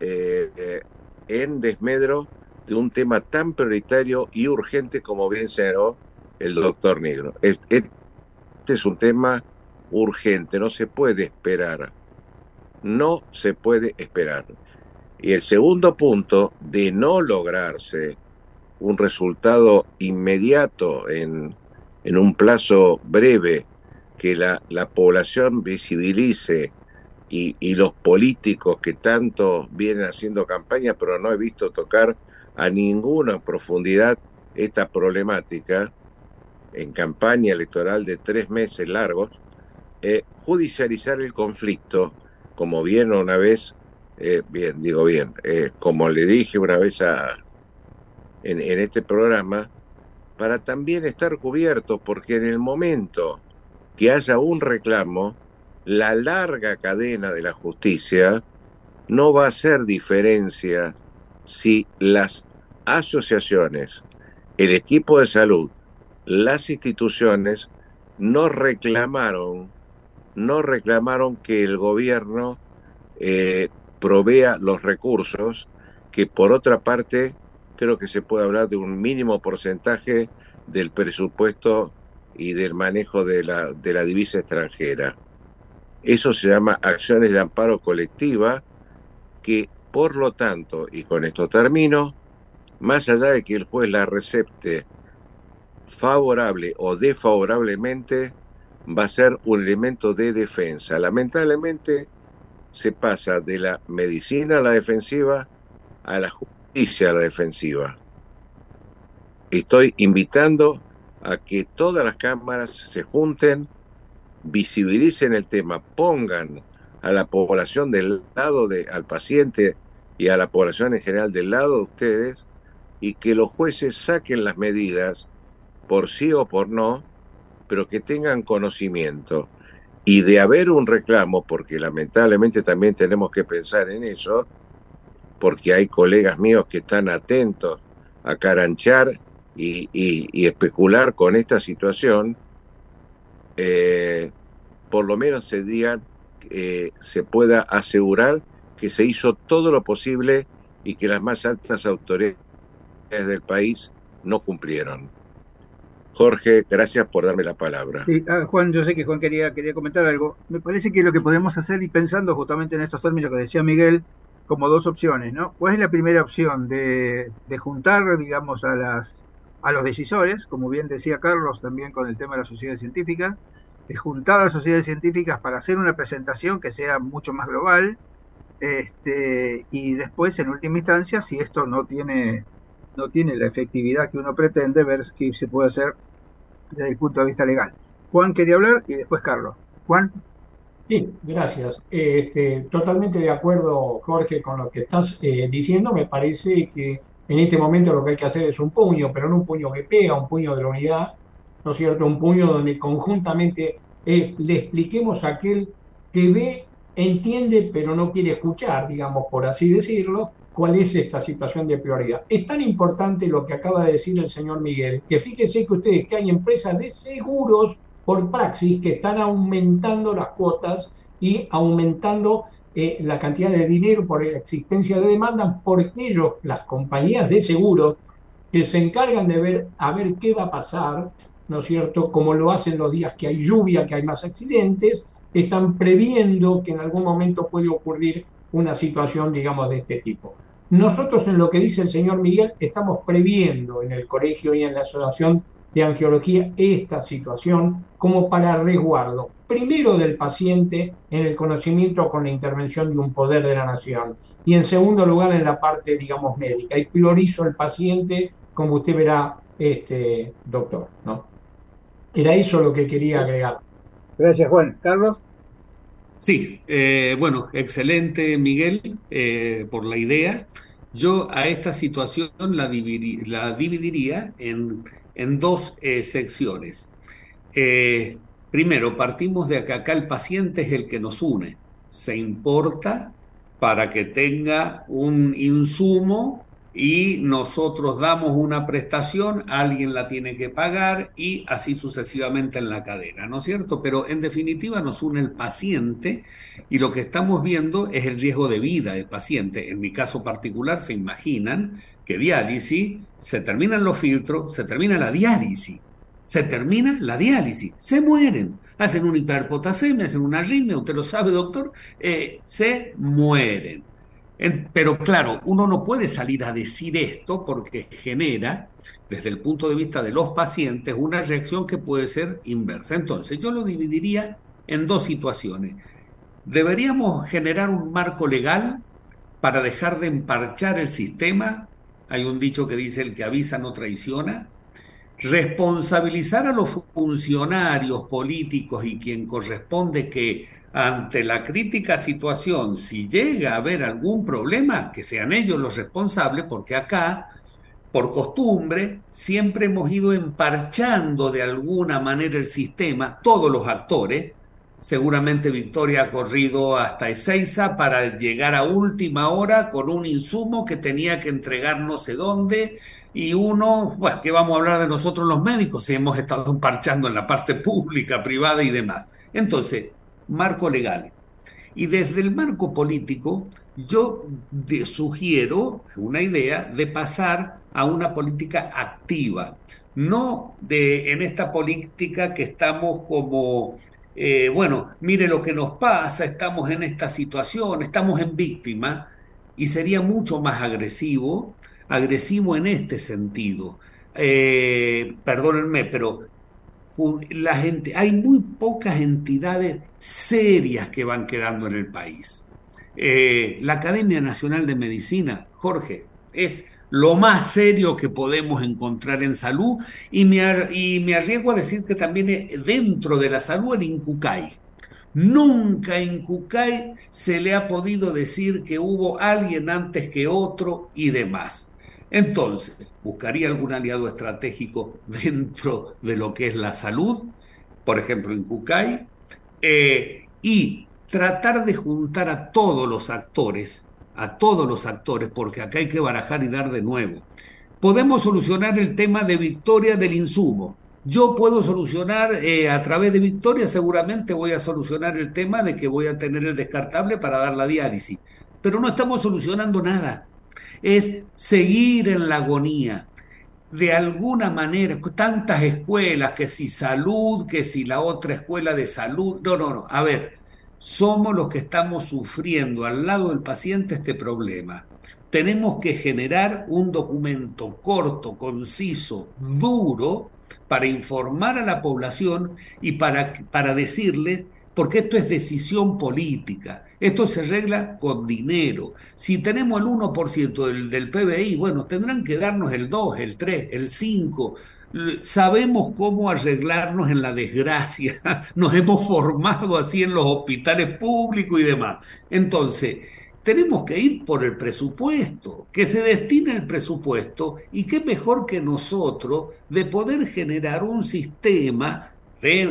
eh, en desmedro de un tema tan prioritario y urgente como bien señaló el doctor Negro. Este es un tema urgente, no se puede esperar. No se puede esperar. Y el segundo punto, de no lograrse un resultado inmediato en, en un plazo breve, que la, la población visibilice y, los políticos que tanto vienen haciendo campaña, pero no he visto tocar a ninguna profundidad esta problemática en campaña electoral de tres meses largos, eh, judicializar el conflicto, como bien una vez, eh, bien, digo bien, eh, como le dije una vez a, en, este programa para también estar cubierto, porque en el momento que haya un reclamo, la larga cadena de la justicia no va a hacer diferencia si las asociaciones, el equipo de salud, las instituciones no reclamaron, no reclamaron que el gobierno eh, provea los recursos que por otra parte creo que se puede hablar de un mínimo porcentaje del presupuesto y del manejo de la, de la divisa extranjera. Eso se llama acciones de amparo colectiva que, por lo tanto, y con esto termino, más allá de que el juez la recepte favorable o desfavorablemente, va a ser un elemento de defensa. Lamentablemente se pasa de la medicina a la defensiva a la justicia a la defensiva. Estoy invitando a que todas las cámaras se junten, visibilicen el tema, pongan a la población del lado de, al paciente y a la población en general del lado de ustedes y que los jueces saquen las medidas por sí o por no, pero que tengan conocimiento. Y de haber un reclamo, porque lamentablemente también tenemos que pensar en eso, porque hay colegas míos que están atentos a caranchar y, especular con esta situación, eh, por lo menos se digan, eh, se pueda asegurar que se hizo todo lo posible y que las más altas autoridades del país no cumplieron. Jorge, gracias por darme la palabra. Ah, Juan, yo sé que Juan quería, quería comentar algo. Me parece que lo que podemos hacer, y pensando justamente en estos términos que decía Miguel, como dos opciones, ¿no? ¿Cuál es la primera opción? De, juntar, digamos, a, las, a los decisores, como bien decía Carlos también con el tema de las sociedades científicas, de juntar a las sociedades científicas para hacer una presentación que sea mucho más global, este, y después, en última instancia, si esto no tiene, no tiene la efectividad que uno pretende, ver qué se puede hacer desde el punto de vista legal. Juan quería hablar y después Carlos. Juan. Sí, gracias. Este, totalmente de acuerdo, Jorge, con lo que estás eh, diciendo. Me parece que en este momento lo que hay que hacer es un puño, pero no un puño que pega, un puño de la unidad, ¿no es cierto? Un puño donde conjuntamente eh, le expliquemos a aquel que ve, entiende, pero no quiere escuchar, digamos, por así decirlo, cuál es esta situación de prioridad. Es tan importante lo que acaba de decir el señor Miguel, que fíjense que ustedes que hay empresas de seguros por praxis que están aumentando las cuotas y aumentando eh, la cantidad de dinero por existencia de demanda, porque ellos, las compañías de seguros, que se encargan de ver a ver qué va a pasar, ¿no es cierto? Como lo hacen los días que hay lluvia, que hay más accidentes, están previendo que en algún momento puede ocurrir una situación, digamos, de este tipo. Nosotros en lo que dice el señor Miguel estamos previendo en el colegio y en la asociación de angiología esta situación como para resguardo, primero del paciente en el conocimiento con la intervención de un poder de la nación y en segundo lugar en la parte, digamos, médica. Y priorizo el paciente, como usted verá, este doctor, ¿no? Era eso lo que quería agregar. Gracias, Juan. Carlos. Sí, eh, bueno, excelente Miguel eh, por la idea. Yo a esta situación la, la dividiría en, en dos eh, secciones. Primero, partimos de que acá el paciente es el que nos une. Se importa para que tenga un insumo y nosotros damos una prestación, alguien la tiene que pagar y así sucesivamente en la cadena, ¿no es cierto? Pero en definitiva nos une el paciente y lo que estamos viendo es el riesgo de vida del paciente. En mi caso particular, se imaginan que diálisis, se terminan los filtros, se termina la diálisis, se termina la diálisis, se mueren, hacen una hiperpotasemia, hacen una arritmia, usted lo sabe, doctor, eh, se mueren. Pero claro, uno no puede salir a decir esto porque genera, desde el punto de vista de los pacientes, una reacción que puede ser inversa. Entonces, yo lo dividiría en dos situaciones. Deberíamos generar un marco legal para dejar de emparchar el sistema. Hay un dicho que dice el que avisa no traiciona. Responsabilizar a los funcionarios políticos y quien corresponde que ante la crítica situación, si llega a haber algún problema, que sean ellos los responsables, porque acá, por costumbre, siempre hemos ido emparchando de alguna manera el sistema, todos los actores. Seguramente Victoria ha corrido hasta Ezeiza para llegar a última hora con un insumo que tenía que entregar no sé dónde, y uno, bueno, que vamos a hablar de nosotros los médicos si hemos estado emparchando en la parte pública, privada y demás. Entonces, marco legal. Y desde el marco político, yo sugiero una idea de pasar a una política activa, no de en esta política que estamos como, eh, bueno, mire lo que nos pasa, estamos en esta situación, estamos en víctima, y sería mucho más agresivo, agresivo en este sentido. Eh, perdónenme, pero la gente, hay muy pocas entidades serias que van quedando en el país. Eh, la Academia Nacional de Medicina, Jorge, es lo más serio que podemos encontrar en salud y me, arriesgo a decir que también dentro de la salud el INCUCAI. Nunca en Cucay se le ha podido decir que hubo alguien antes que otro y demás. Entonces, buscaría algún aliado estratégico dentro de lo que es la salud, por ejemplo en Cucay, eh, y tratar de juntar a todos los actores, a todos los actores, porque acá hay que barajar y dar de nuevo. Podemos solucionar el tema de victoria del insumo. Yo puedo solucionar eh, a través de Victoria, seguramente voy a solucionar el tema de que voy a tener el descartable para dar la diálisis, pero no estamos solucionando nada es seguir en la agonía. De alguna manera, tantas escuelas, que si salud, que si la otra escuela de salud, no, no, no, a ver, somos los que estamos sufriendo al lado del paciente este problema. Tenemos que generar un documento corto, conciso, duro, para informar a la población y para, para decirles porque esto es decisión política, esto se arregla con dinero. Si tenemos el 1% del, del PBI, bueno, tendrán que darnos el 2, el 3, el 5. Sabemos cómo arreglarnos en la desgracia, nos hemos formado así en los hospitales públicos y demás. Entonces, tenemos que ir por el presupuesto, que se destine el presupuesto y qué mejor que nosotros de poder generar un sistema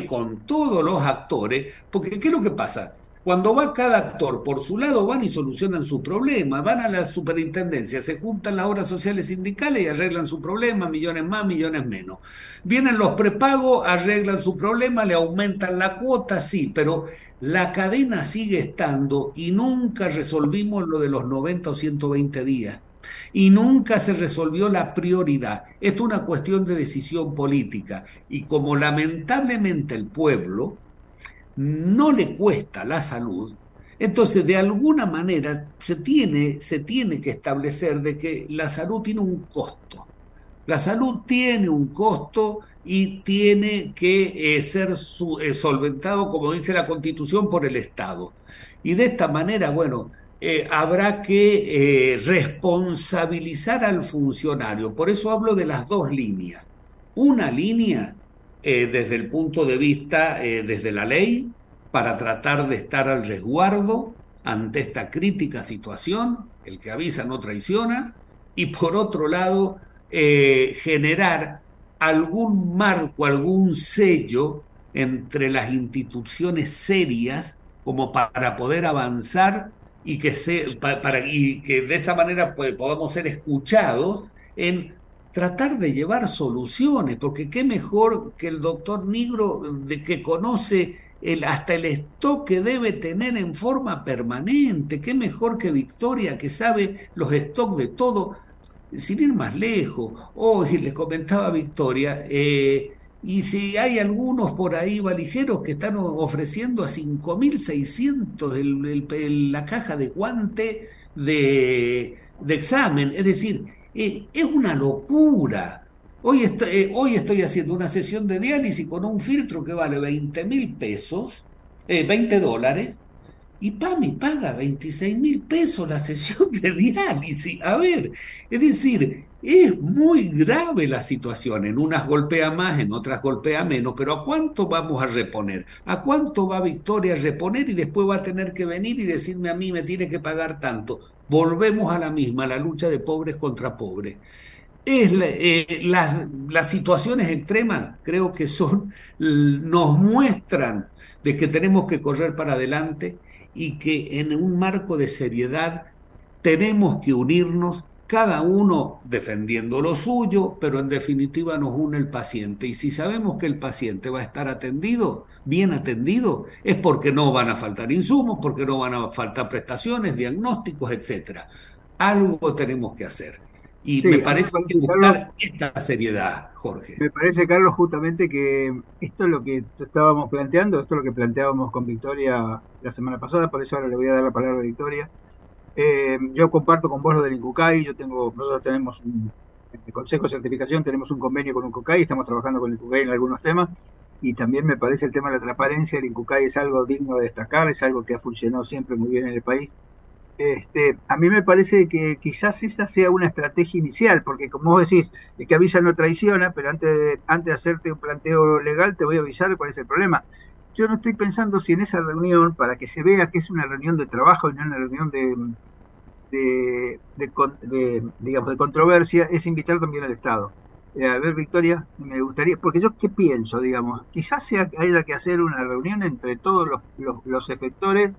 con todos los actores, porque ¿qué es lo que pasa? Cuando va cada actor por su lado, van y solucionan su problema, van a la superintendencia, se juntan las obras sociales sindicales y arreglan su problema, millones más, millones menos. Vienen los prepagos, arreglan su problema, le aumentan la cuota, sí, pero la cadena sigue estando y nunca resolvimos lo de los 90 o 120 días. Y nunca se resolvió la prioridad. Esto es una cuestión de decisión política y como lamentablemente el pueblo no le cuesta la salud, entonces de alguna manera se tiene, se tiene que establecer de que la salud tiene un costo. La salud tiene un costo y tiene que eh, ser eh, solventado, como dice la Constitución, por el Estado. Y de esta manera, bueno, eh, habrá que responsabilizar al funcionario. Por eso hablo de las dos líneas. Una línea desde el punto de vista, desde la ley, para tratar de estar al resguardo ante esta crítica situación, el que avisa no traiciona, y por otro lado, generar algún marco, algún sello entre las instituciones serias como para poder avanzar y que, se, para, y que de esa manera podamos ser escuchados en tratar de llevar soluciones, porque qué mejor que el doctor Nigro de que conoce el, hasta el stock que debe tener en forma permanente, qué mejor que Victoria que sabe los stocks de todo sin ir más lejos, hoy les comentaba Victoria, eh, y si hay algunos por ahí valijeros que están ofreciendo a 5.600 el, la caja de guante de, examen, es decir, eh, es una locura. Hoy, eh, hoy estoy haciendo una sesión de diálisis con un filtro que vale 20 mil pesos, 20 dólares, y PAMI paga 26 mil pesos la sesión de diálisis. A ver, es decir, es muy grave la situación. En unas golpea más, en otras golpea menos, pero ¿a cuánto vamos a reponer? ¿A cuánto va Victoria a reponer y después va a tener que venir y decirme a mí me tiene que pagar tanto? Volvemos a la misma, la lucha de pobres contra pobres. Es eh, las situaciones extremas creo que son, nos muestran de que tenemos que correr para adelante, y que en un marco de seriedad tenemos que unirnos, cada uno defendiendo lo suyo, pero en definitiva nos une el paciente. Y si sabemos que el paciente va a estar atendido, bien atendido, es porque no van a faltar insumos, porque no van a faltar prestaciones, diagnósticos, etc. Algo tenemos que hacer. Y me parece que buscar esta seriedad, Jorge. Me parece, Carlos, justamente que esto es lo que estábamos planteando, esto es lo que planteábamos con Victoria la semana pasada, por eso ahora le voy a dar la palabra a Victoria. Eh, yo comparto con vos lo del INCUCAI, yo tengo, nosotros tenemos un, el Consejo de Certificación tenemos un convenio con INCUCAI, estamos trabajando con INCUCAI en algunos temas, y también me parece el tema de la transparencia, el INCUCAI es algo digno de destacar, es algo que ha funcionado siempre muy bien en el país, este, a mí me parece que quizás esa sea una estrategia inicial, porque como vos decís, el que avisa no traiciona, pero antes de, antes de hacerte un planteo legal te voy a avisar cuál es el problema. Yo no estoy pensando si en esa reunión, para que se vea que es una reunión de trabajo y no una reunión de, de, digamos, de controversia, es invitar también al Estado. Eh, a ver, Victoria, me gustaría, porque yo qué pienso, digamos, quizás sea, haya que hacer una reunión entre todos los, los efectores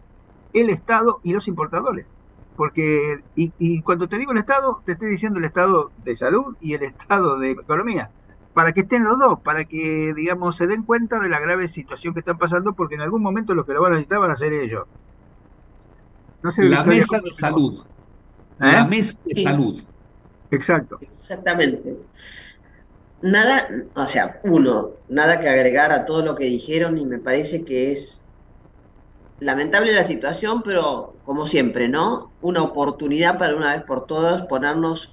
el Estado y los importadores. Porque, y, cuando te digo el Estado, te estoy diciendo el Estado de salud y el Estado de economía, para que estén los dos, para que, digamos, se den cuenta de la grave situación que están pasando, porque en algún momento los que lo van a necesitar van a ser ellos. No sé, la mesa de salud. La ¿Eh? mesa de salud. Exacto. Exactamente. Nada, o sea, uno, nada que agregar a todo lo que dijeron y me parece que es lamentable la situación, pero como siempre, ¿no? Una oportunidad para una vez por todas ponernos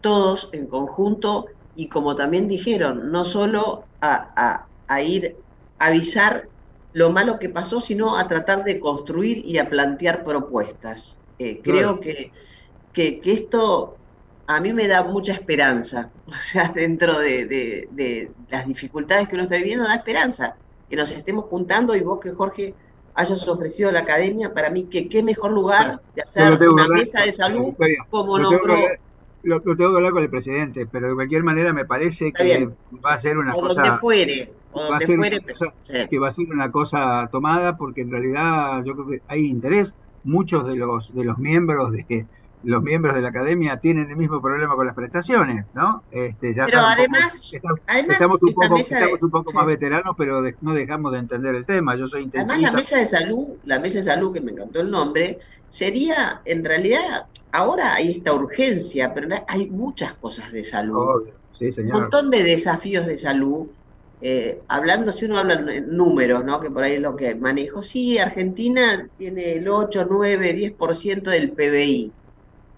todos en conjunto y como también dijeron, no solo a, ir a avisar lo malo que pasó, sino a tratar de construir y a plantear propuestas. Eh, creo que, que, esto a mí me da mucha esperanza, o sea, dentro de, de las dificultades que uno está viviendo, da esperanza que nos estemos juntando y vos que Jorge hayas ofrecido a la academia, para mí que qué mejor lugar de hacer una mesa de salud como lo nombró. Lo, tengo que hablar con el presidente, pero de cualquier manera me parece que va a ser una o cosa. Donde fuere, o donde fuere, que va a ser una cosa tomada, porque en realidad yo creo que hay interés. Muchos de los de los miembros de, los miembros de la academia tienen el mismo problema con las prestaciones, ¿no? Este, ya pero además, estamos, un poco, estamos un poco más veteranos, pero no dejamos de entender el tema. Yo soy. Además, la mesa de salud, la mesa de salud, que me encantó el nombre, sería, en realidad, ahora hay esta urgencia, pero hay muchas cosas de salud. Un montón de desafíos de salud. Eh, hablando, si uno habla en números, ¿no? que por ahí es lo que manejo, sí, Argentina tiene el 8, 9, 10% del PBI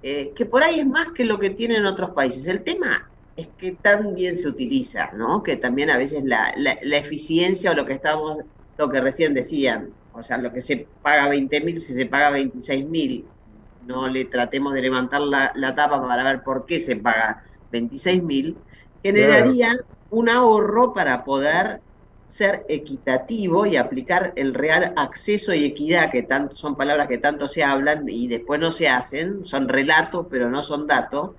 eh, que por ahí es más que lo que tienen otros países. El tema es que tan bien se utiliza, ¿no? Que también a veces la, eficiencia o lo que estamos, lo que recién decían, o sea, lo que se paga 20 mil, si se paga 26 mil, no le tratemos de levantar la, tapa para ver por qué se paga 26 mil, generaría un ahorro para poder ser equitativo y aplicar el real acceso y equidad, que son palabras que tanto se hablan y después no se hacen, son relatos, pero no son datos,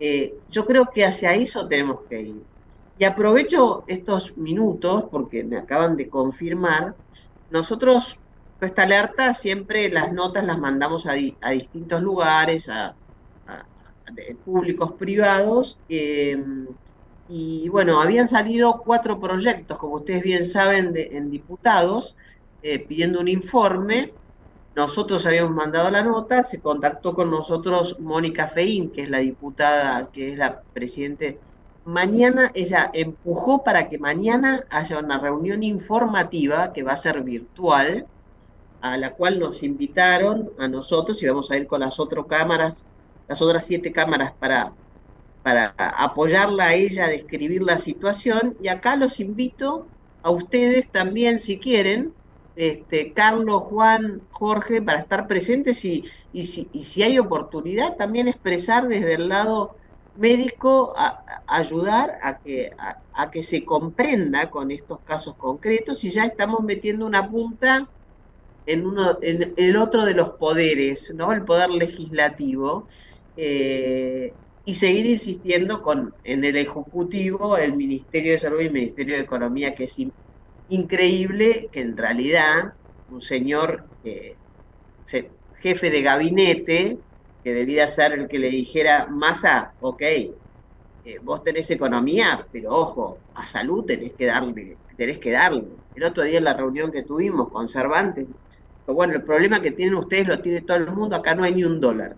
eh, yo creo que hacia eso tenemos que ir. Y aprovecho estos minutos, porque me acaban de confirmar, nosotros, esta alerta, siempre las notas las mandamos a, distintos lugares, a, públicos privados. Eh, y bueno, habían salido cuatro proyectos, como ustedes bien saben, en diputados, eh, pidiendo un informe. Nosotros habíamos mandado la nota, se contactó con nosotros Mónica Feín, que es la diputada, que es la presidente. Mañana ella empujó para que mañana haya una reunión informativa que va a ser virtual, a la cual nos invitaron a nosotros y vamos a ir con las otras cámaras, las otras siete cámaras para para apoyarla a ella a describir la situación. Y acá los invito a ustedes también, si quieren, este, Carlos, Juan, Jorge, para estar presentes y, y, si, y si hay oportunidad, también expresar desde el lado médico, ayudar a que, a, que se comprenda con estos casos concretos y ya estamos metiendo una punta en, uno, en el otro de los poderes, ¿no? el poder legislativo. Eh, y seguir insistiendo con en el Ejecutivo, el Ministerio de Salud y el Ministerio de Economía, que es increíble que en realidad un señor jefe de gabinete, que debiera ser el que le dijera, Massa, ok, eh, vos tenés economía, pero ojo, a salud tenés que darle, tenés que darle. El otro día en la reunión que tuvimos con Cervantes, bueno, el problema que tienen ustedes lo tiene todo el mundo, acá no hay ni un dólar.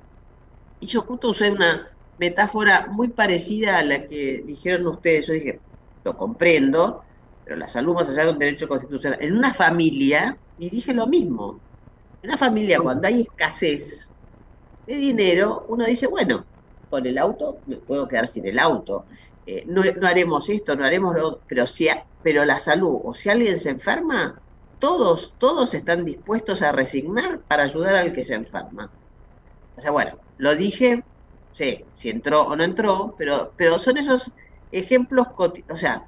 Y yo justo usé una, metáfora muy parecida a la que dijeron ustedes. Yo dije, lo comprendo, pero la salud más allá de un derecho constitucional. En una familia, y dije lo mismo, en una familia cuando hay escasez de dinero, uno dice, bueno, con el auto me puedo quedar sin el auto. Eh, no, haremos esto, no haremos lo pero, si, pero la salud, o si alguien se enferma, todos, todos están dispuestos a resignar para ayudar al que se enferma. O sea, bueno, lo dije sé si entró o no entró, pero, pero son esos ejemplos, o sea,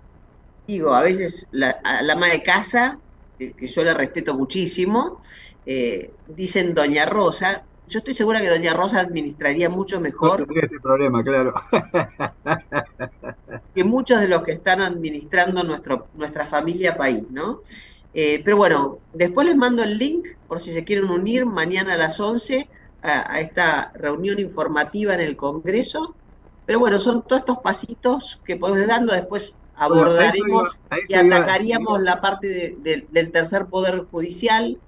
digo, a veces la, a la ama de casa, que, yo la respeto muchísimo, eh, dicen Doña Rosa, yo estoy segura que Doña Rosa administraría mucho mejor. este problema, claro. que muchos de los que están administrando nuestro, nuestra familia país, ¿no? Eh, pero bueno, después les mando el link por si se quieren unir mañana a las 11 a, esta reunión informativa en el Congreso. Pero bueno, son todos estos pasitos que podemos dando, después abordaremos y atacaríamos la parte del tercer poder judicial,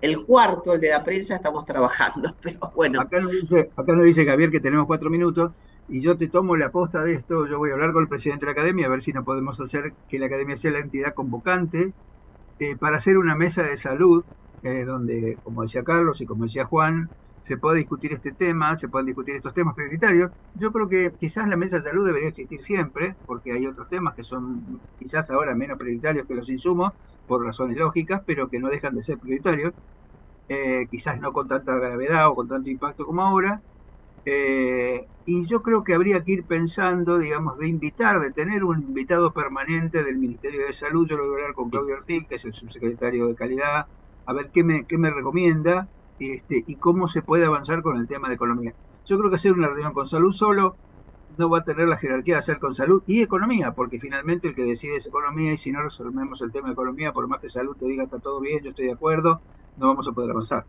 el cuarto, el de la prensa, estamos trabajando, pero bueno. Acá nos dice, acá nos dice Javier que tenemos cuatro minutos y yo te tomo la posta de esto, yo voy a hablar con el presidente de la academia a ver si no podemos hacer que la academia sea la entidad convocante eh, para hacer una mesa de salud eh, donde, como decía Carlos y como decía Juan, se puede discutir este tema, se pueden discutir estos temas prioritarios. Yo creo que quizás la mesa de salud debería existir siempre, porque hay otros temas que son quizás ahora menos prioritarios que los insumos, por razones lógicas, pero que no dejan de ser prioritarios. Eh, quizás no con tanta gravedad o con tanto impacto como ahora. Eh, y yo creo que habría que ir pensando, digamos, de invitar, de tener un invitado permanente del Ministerio de Salud. Yo lo voy a hablar con Claudio Ortiz, que es el subsecretario de Calidad, a ver qué me, qué me recomienda este, y cómo se puede avanzar con el tema de economía. Yo creo que hacer una reunión con salud solo no va a tener la jerarquía de hacer con salud y economía, porque finalmente el que decide es economía y si no resolvemos el tema de economía, por más que salud te diga está todo bien, yo estoy de acuerdo, no vamos a poder avanzar.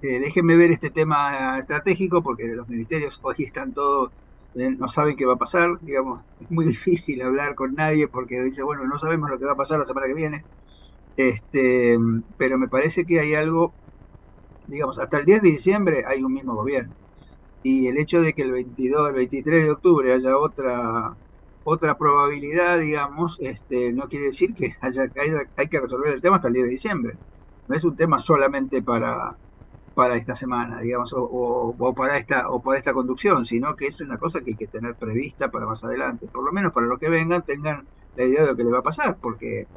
Eh, déjenme ver este tema estratégico porque los ministerios hoy están todos, eh, no saben qué va a pasar, digamos, es muy difícil hablar con nadie porque dice, bueno, no sabemos lo que va a pasar la semana que viene, este, pero me parece que hay algo, digamos, hasta el 10 de diciembre hay un mismo gobierno y el hecho de que el 22, el 23 de octubre haya otra otra probabilidad, digamos, este, no quiere decir que haya, hay que resolver el tema hasta el 10 de diciembre. No es un tema solamente para, para esta semana, digamos, o, para esta, o para esta conducción, sino que es una cosa que hay que tener prevista para más adelante. Por lo menos para los que vengan tengan la idea de lo que le va a pasar, porque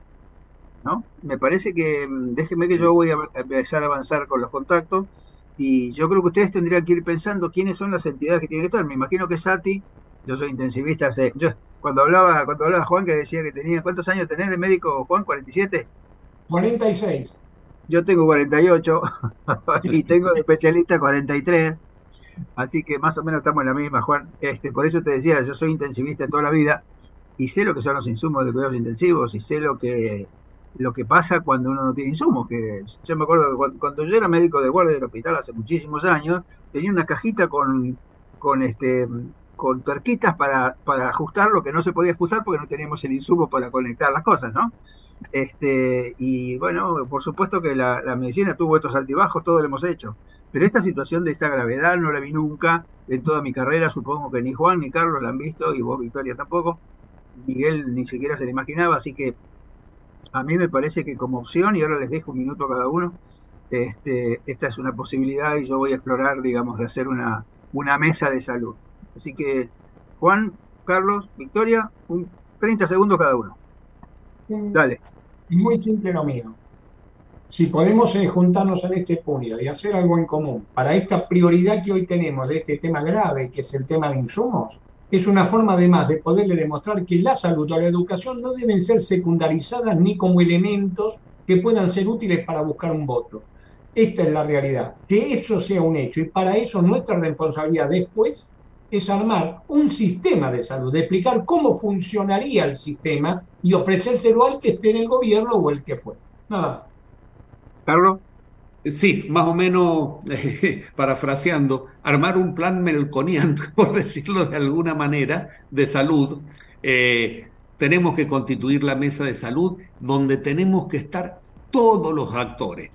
¿no? Me parece que, mm, déjenme que yo voy a empezar a avanzar con los contactos y yo creo que ustedes tendrían que ir pensando quiénes son las entidades que tienen que estar. Me imagino que Sati yo soy intensivista hace, yo, cuando hablaba, cuando hablaba Juan que decía que tenía, ¿cuántos años tenés de médico, Juan? ¿47? 46. Yo tengo 48 y tengo de especialista 43. Así que más o menos estamos en la misma, Juan. Este, por eso te decía, yo soy intensivista toda la vida y sé lo que son los insumos de cuidados intensivos y sé lo que lo que pasa cuando uno no tiene insumos. Que yo me acuerdo que cuando, yo era médico de guardia del hospital hace muchísimos años, tenía una cajita con, con este con tuerquitas para, para ajustar lo que no se podía ajustar porque no teníamos el insumo para conectar las cosas, ¿no? Este, y bueno, por supuesto que la, medicina tuvo estos altibajos, todo lo hemos hecho. Pero esta situación de esta gravedad no la vi nunca en toda mi carrera, supongo que ni Juan ni Carlos la han visto, y vos, Victoria, tampoco. Miguel ni siquiera se le imaginaba, así que a mí me parece que como opción, y ahora les dejo un minuto a cada uno, este, esta es una posibilidad y yo voy a explorar, digamos, de hacer una, una mesa de salud. Así que, Juan, Carlos, Victoria, un 30 segundos cada uno. Dale. Muy simple lo mío. Si podemos eh, juntarnos en este punto y hacer algo en común para esta prioridad que hoy tenemos de este tema grave, que es el tema de insumos, es una forma además de poderle demostrar que la salud o la educación no deben ser secundarizadas ni como elementos que puedan ser útiles para buscar un voto. Esta es la realidad. Que eso sea un hecho y para eso nuestra responsabilidad después es armar un sistema de salud, de explicar cómo funcionaría el sistema y ofrecérselo al que esté en el gobierno o el que fue. Nada más. Carlos. Sí, más o menos parafraseando, armar un plan melconiano, por decirlo de alguna manera, de salud. Eh, tenemos que constituir la mesa de salud donde tenemos que estar todos los actores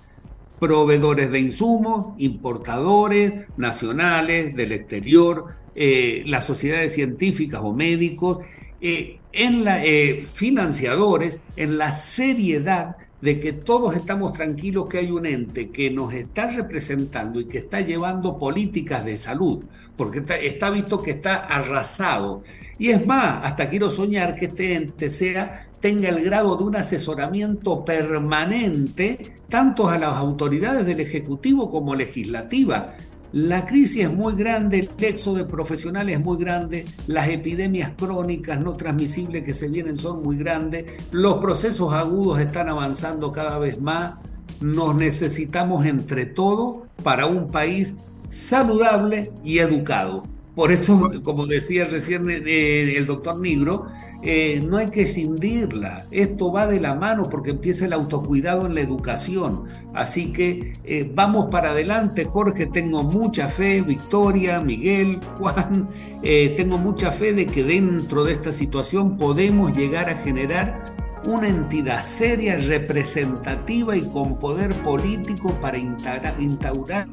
proveedores de insumos, importadores, nacionales, del exterior, eh, las sociedades científicas o médicos, eh, en la, financiadores, en la seriedad de que todos estamos tranquilos que hay un ente que nos está representando y que está llevando políticas de salud, porque está, visto que está arrasado. Y es más, hasta quiero soñar que este ente sea, tenga el grado de un asesoramiento permanente, tanto a las autoridades del Ejecutivo como legislativa. La crisis es muy grande, el éxodo de profesionales es muy grande, las epidemias crónicas no transmisibles que se vienen son muy grandes, los procesos agudos están avanzando cada vez más, nos necesitamos entre todos para un país saludable y educado. Por eso, como decía recién eh, el doctor Nigro, eh, no hay que cindirla. Esto va de la mano porque empieza el autocuidado en la educación. Así que eh, vamos para adelante, Jorge. Tengo mucha fe, Victoria, Miguel, Juan. tengo mucha fe de que dentro de esta situación podemos llegar a generar una entidad seria, representativa y con poder político para instaurar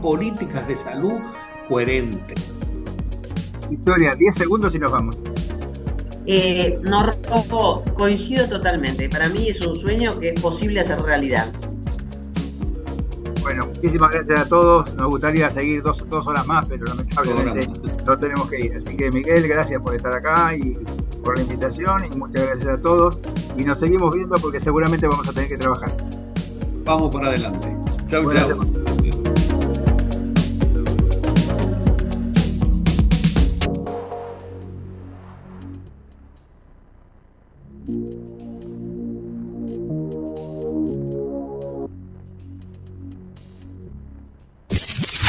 políticas de salud coherentes. Victoria, 10 segundos y nos vamos. Eh, no coincido totalmente. Para mí es un sueño que es posible hacer realidad. Bueno, muchísimas gracias a todos. Nos gustaría seguir dos, horas más, pero lamentablemente no tenemos que ir. Así que Miguel, gracias por estar acá y por la invitación y muchas gracias a todos. Y nos seguimos viendo porque seguramente vamos a tener que trabajar. Vamos para adelante. Chau, chau.